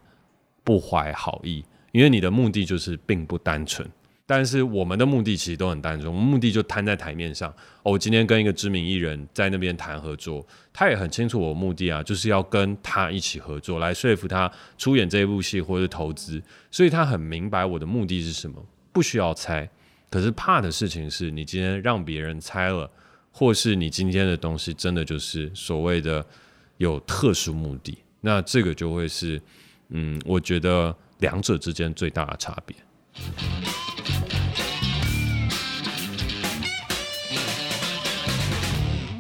不怀好意，因为你的目的就是并不单纯。但是我们的目的其实都很单纯，我们目的就摊在台面上。哦，我今天跟一个知名艺人在那边谈合作，他也很清楚我目的啊，就是要跟他一起合作，来说服他出演这一部戏或者投资。所以他很明白我的目的是什么，不需要猜。可是怕的事情是你今天让别人猜了，或是你今天的东西真的就是所谓的有特殊目的，那这个就会是，嗯，我觉得两者之间最大的差别。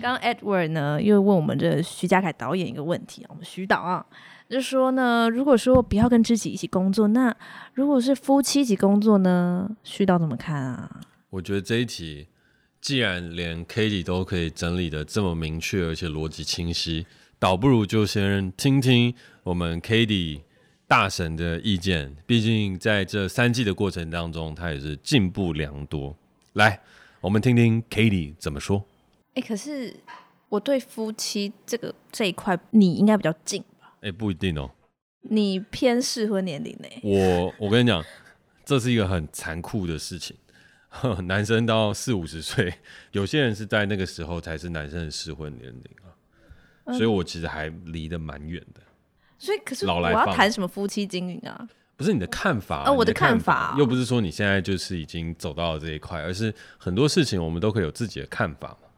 刚 Edward 呢又问我们这徐嘉凯导演一个问题啊，我们徐导啊，就说呢，如果说不要跟知己一起工作，那如果是夫妻一起工作呢，徐导怎么看啊？我觉得这一题既然连 Cady 都可以整理的这么明确，而且逻辑清晰，倒不如就先听听我们 Cady 大神的意见，毕竟在这三季的过程当中，他也是进步良多。来，我们听听 Cady 怎么说。哎，可是我对夫妻这个这一块，你应该比较近吧？哎，不一定哦。你偏适婚年龄呢？我我跟你讲，这是一个很残酷的事情。男生到四五十岁，有些人是在那个时候才是男生的适婚年龄啊，嗯、所以我其实还离得蛮远的。所以，可是我要谈什么夫妻经营啊？不是你的看法，哦，我的看法，又不是说你现在就是已经走到了这一块，而是很多事情我们都可以有自己的看法嘛。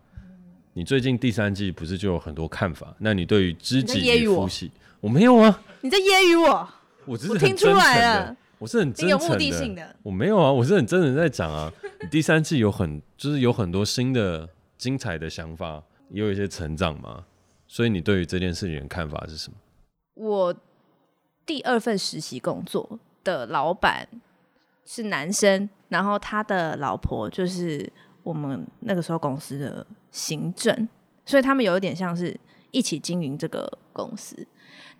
你最近第三季不是就有很多看法？那你对于知己与夫妻，我没有啊，你在揶揄我，我只是听出来了。我是很真诚的，有目的性的，我没有啊，我是很真诚在讲啊。你第三季有很就是有很多新的精彩的想法，也有一些成长嘛。所以你对于这件事情的看法是什么？我第二份实习工作的老板是男生，然后他的老婆就是我们那个时候公司的行政，所以他们有一点像是一起经营这个公司。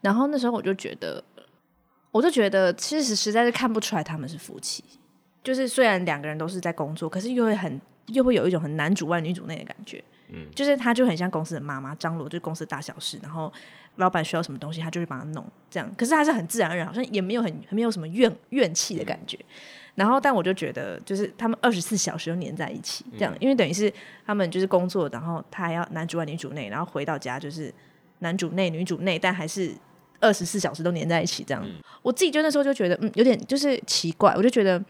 然后那时候我就觉得。我就觉得，其实实在是看不出来他们是夫妻。就是虽然两个人都是在工作，可是又会很又会有一种很男主外女主内的感觉。嗯，就是他就很像公司的妈妈张罗，就是公司的大小事，然后老板需要什么东西，他就会帮他弄这样。可是他是很自然而然，好像也没有很没有什么怨怨气的感觉。嗯、然后，但我就觉得，就是他们二十四小时都黏在一起，这样，嗯、因为等于是他们就是工作，然后他还要男主外女主内，然后回到家就是男主内女主内，但还是。二十四小时都黏在一起，这样，嗯、我自己就那时候就觉得，嗯，有点就是奇怪，我就觉得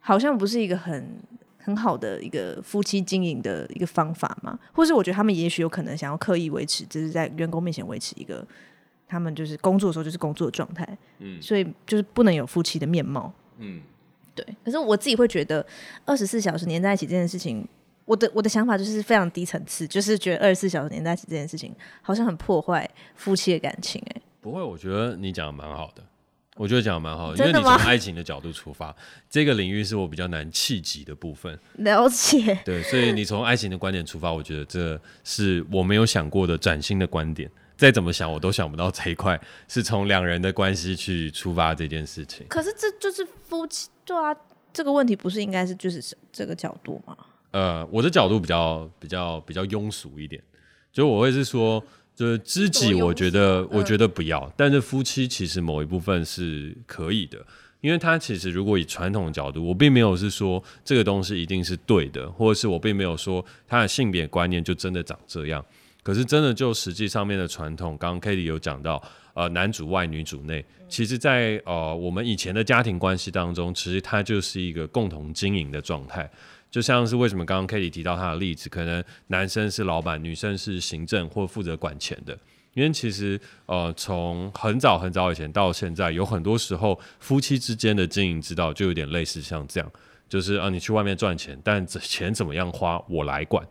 好像不是一个很很好的一个夫妻经营的一个方法嘛，或是我觉得他们也许有可能想要刻意维持，就是在员工面前维持一个他们就是工作的时候就是工作的状态，嗯，所以就是不能有夫妻的面貌，嗯，对。可是我自己会觉得二十四小时黏在一起这件事情，我的我的想法就是非常低层次，就是觉得二十四小时黏在一起这件事情好像很破坏夫妻的感情，欸，哎。不会，我觉得你讲的蛮好的，我觉得讲的蛮好的，因为你从爱情的角度出发，这个领域是我比较难企及的部分。了解。对，所以你从爱情的观点出发，我觉得这是我没有想过的崭新的观点。再怎么想，我都想不到这一块是从两人的关系去出发这件事情。可是这就是夫妻，对啊，这个问题不是应该是就是这个角度吗？呃，我的角度比较比较比较庸俗一点，就我会是说。就是知己，我觉得我觉得不要，但是夫妻其实某一部分是可以的，因为他其实如果以传统角度，我并没有是说这个东西一定是对的，或者是我并没有说他的性别观念就真的长这样。可是真的就实际上面的传统，刚刚 Cady 有讲到，呃，男主外女主内，其实在呃我们以前的家庭关系当中，其实它就是一个共同经营的状态。就像是为什么刚刚 Cady 提到他的例子，可能男生是老板，女生是行政或负责管钱的。因为其实呃，从很早很早以前到现在，有很多时候夫妻之间的经营之道就有点类似像这样，就是啊，你去外面赚钱，但这钱怎么样花我来管。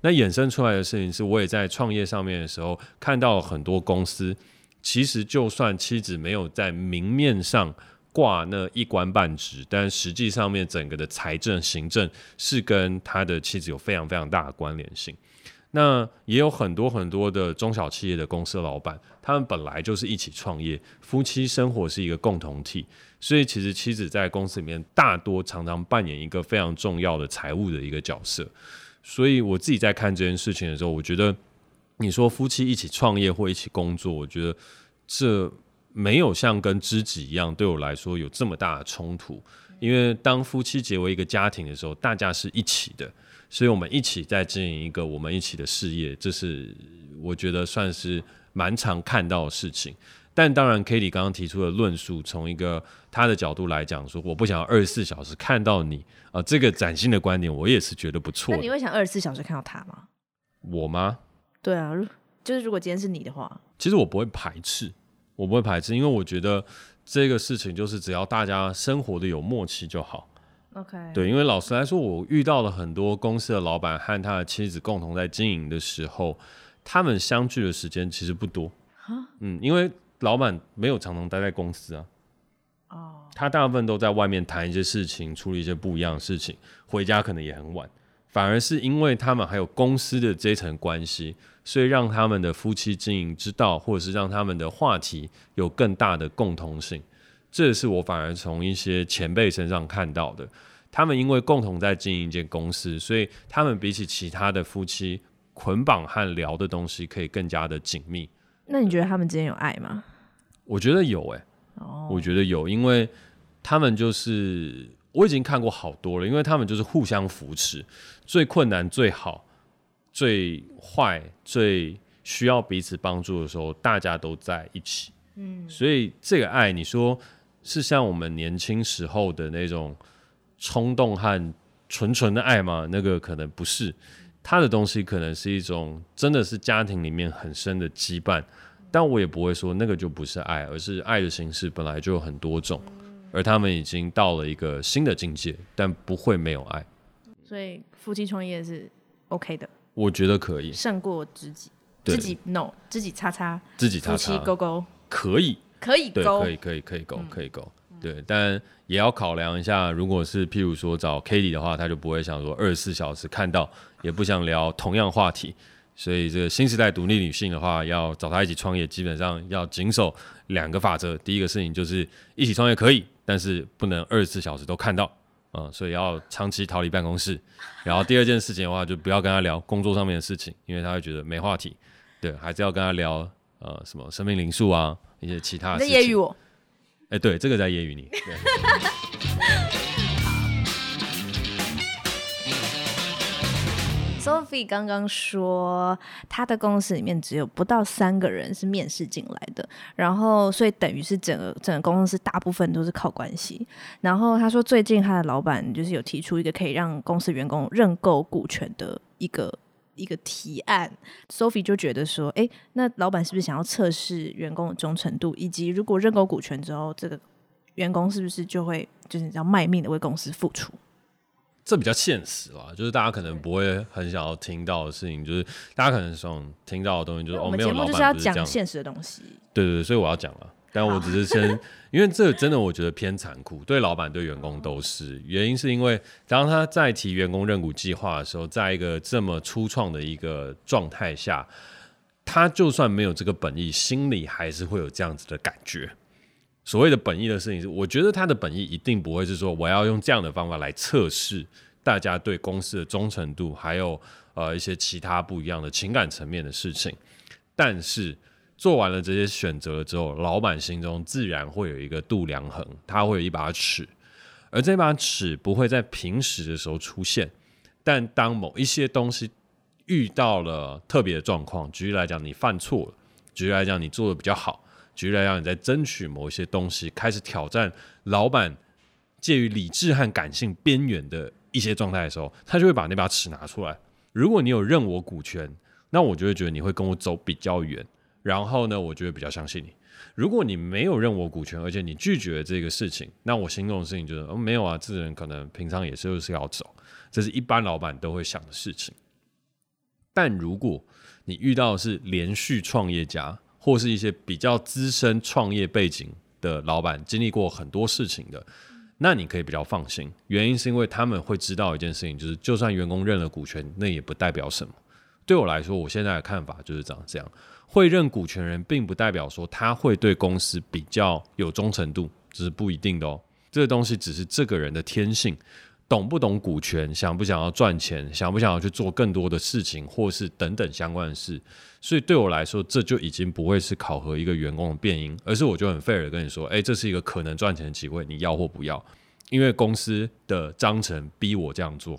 那衍生出来的事情是，我也在创业上面的时候看到很多公司，其实就算妻子没有在明面上。挂那一官半职，但实际上面整个的财政行政是跟他的妻子有非常非常大的关联性。那也有很多很多的中小企业的公司老板，他们本来就是一起创业，夫妻生活是一个共同体，所以其实妻子在公司里面大多常常扮演一个非常重要的财务的一个角色。所以我自己在看这件事情的时候，我觉得你说夫妻一起创业或一起工作，我觉得这。没有像跟知己一样，对我来说有这么大的冲突。因为当夫妻结为一个家庭的时候，大家是一起的，所以我们一起在经营一个我们一起的事业，这是我觉得算是蛮常看到的事情。但当然 k a t i e 刚刚提出的论述，从一个他的角度来讲，说我不想要二十四小时看到你啊，呃，这个崭新的观点，我也是觉得不错。那你会想二十四小时看到他吗？我吗？对啊，就是如果今天是你的话，其实我不会排斥。我不会排斥，因为我觉得这个事情就是只要大家生活的有默契就好。OK，对，因为老实来说，我遇到了很多公司的老板和他的妻子共同在经营的时候，他们相聚的时间其实不多。嗯，因为老板没有常常待在公司啊。哦。Oh. 他大部分都在外面谈一些事情，处理一些不一样的事情，回家可能也很晚。反而是因为他们还有公司的这层关系。所以让他们的夫妻经营之道，或者是让他们的话题有更大的共同性，这是我反而从一些前辈身上看到的。他们因为共同在经营一间公司，所以他们比起其他的夫妻捆绑和聊的东西可以更加的紧密。那你觉得他们之间有爱吗？我觉得有哎、，oh. 我觉得有，因为他们就是我已经看过好多了，因为他们就是互相扶持，最困难、最好、最坏、最需要彼此帮助的时候，大家都在一起。嗯，所以这个爱，你说是像我们年轻时候的那种。冲动和纯纯的爱吗？那个可能不是，他的东西可能是一种真的是家庭里面很深的羁绊，但我也不会说那个就不是爱，而是爱的形式本来就有很多种，而他们已经到了一个新的境界，但不会没有爱。所以夫妻创业是 OK 的，我觉得可以。胜过知己，自己 no，知己叉叉，自己叉叉，勾勾。可以，可以勾，可以可以可以勾，可以勾。对，但也要考量一下，如果是譬如说找 Katie 的话，他就不会想说二十四小时看到，也不想聊同样话题。所以这个新时代独立女性的话，要找她一起创业，基本上要谨守两个法则。第一个事情就是一起创业可以，但是不能二十四小时都看到啊、嗯，所以要长期逃离办公室。然后第二件事情的话，就不要跟她聊工作上面的事情，因为她会觉得没话题。对，还是要跟她聊呃什么生命灵数啊，一些其他的事情。哎，欸、对，这个在揶揄你。Sophie 刚刚说，他的公司里面只有不到三个人是面试进来的，然后所以等于是整个整个公司大部分都是靠关系。然后他说，最近他的老板就是有提出一个可以让公司员工认购股权的一个。一个提案，Sophie 就觉得说，哎，那老板是不是想要测试员工的忠诚度，以及如果认购股权之后，这个员工是不是就会就是要卖命的为公司付出？这比较现实啦，就是大家可能不会很想要听到的事情，就是大家可能想听到的东西，就是哦，没有，老板就是要讲现实的东西。对对对，所以我要讲了。但我只是先，因为这个真的我觉得偏残酷，对老板对员工都是。原因是因为当他在提员工认股计划的时候，在一个这么初创的一个状态下，他就算没有这个本意，心里还是会有这样子的感觉。所谓的本意的事情是，我觉得他的本意一定不会是说我要用这样的方法来测试大家对公司的忠诚度，还有呃一些其他不一样的情感层面的事情，但是。做完了这些选择了之后，老板心中自然会有一个度量衡，他会有一把尺，而这把尺不会在平时的时候出现，但当某一些东西遇到了特别的状况，举例来讲，你犯错了；举例来讲，你做的比较好；举例来讲，你在争取某一些东西，开始挑战老板介于理智和感性边缘的一些状态的时候，他就会把那把尺拿出来。如果你有认我股权，那我就会觉得你会跟我走比较远。然后呢，我就会比较相信你。如果你没有认我股权，而且你拒绝这个事情，那我心中的事情就是，哦，没有啊，这个人可能平常也是就是要走，这是一般老板都会想的事情。但如果你遇到的是连续创业家，或是一些比较资深创业背景的老板，经历过很多事情的，那你可以比较放心。原因是因为他们会知道一件事情，就是就算员工认了股权，那也不代表什么。对我来说，我现在的看法就是长这样。会认股权人，并不代表说他会对公司比较有忠诚度，这是不一定的哦。这个东西只是这个人的天性，懂不懂股权，想不想要赚钱，想不想要去做更多的事情，或是等等相关的事。所以对我来说，这就已经不会是考核一个员工的变因，而是我就很 fair 的跟你说，哎，这是一个可能赚钱的机会，你要或不要？因为公司的章程逼我这样做。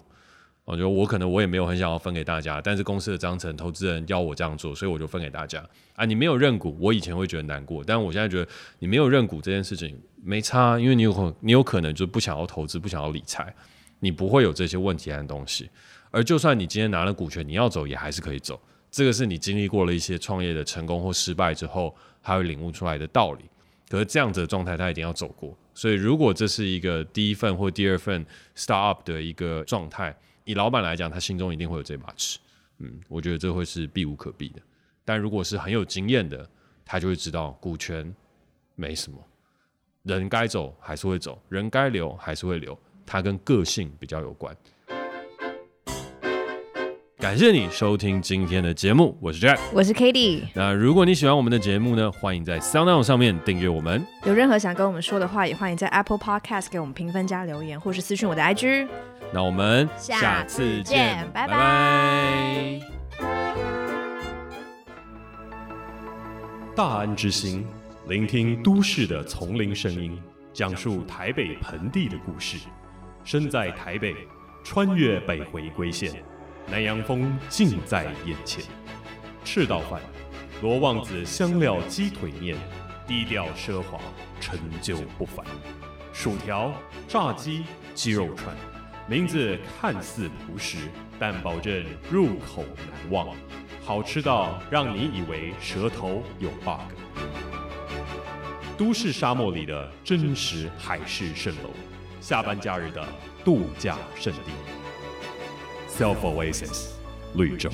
我觉得我可能我也没有很想要分给大家，但是公司的章程投资人要我这样做，所以我就分给大家啊。你没有认股，我以前会觉得难过，但我现在觉得你没有认股这件事情没差，因为你有可你有可能就不想要投资，不想要理财，你不会有这些问题和东西。而就算你今天拿了股权，你要走也还是可以走。这个是你经历过了一些创业的成功或失败之后，还会领悟出来的道理。可是这样子的状态，他一定要走过。所以如果这是一个第一份或第二份 startup 的一个状态。以老板来讲，他心中一定会有这把尺，嗯，我觉得这会是避无可避的。但如果是很有经验的，他就会知道股权没什么，人该走还是会走，人该留还是会留，他跟个性比较有关。感谢你收听今天的节目，我是 Jack，我是 katy。那如果你喜欢我们的节目呢，欢迎在 SoundOn 上面订阅我们。有任何想跟我们说的话，也欢迎在 Apple Podcast 给我们评分加留言，或是私讯我的 IG。那我们下次见，拜拜。大安之心，聆听都市的丛林声音，讲述台北盆地的故事。身在台北，穿越北回归线。南洋风近在眼前，赤道饭，罗旺子香料鸡腿面，低调奢华，陈旧不凡。薯条、炸鸡、鸡肉串，名字看似朴实，但保证入口难忘，好吃到让你以为舌头有 bug。都市沙漠里的真实海市蜃楼，下班假日的度假胜地。Self Oasis，绿洲。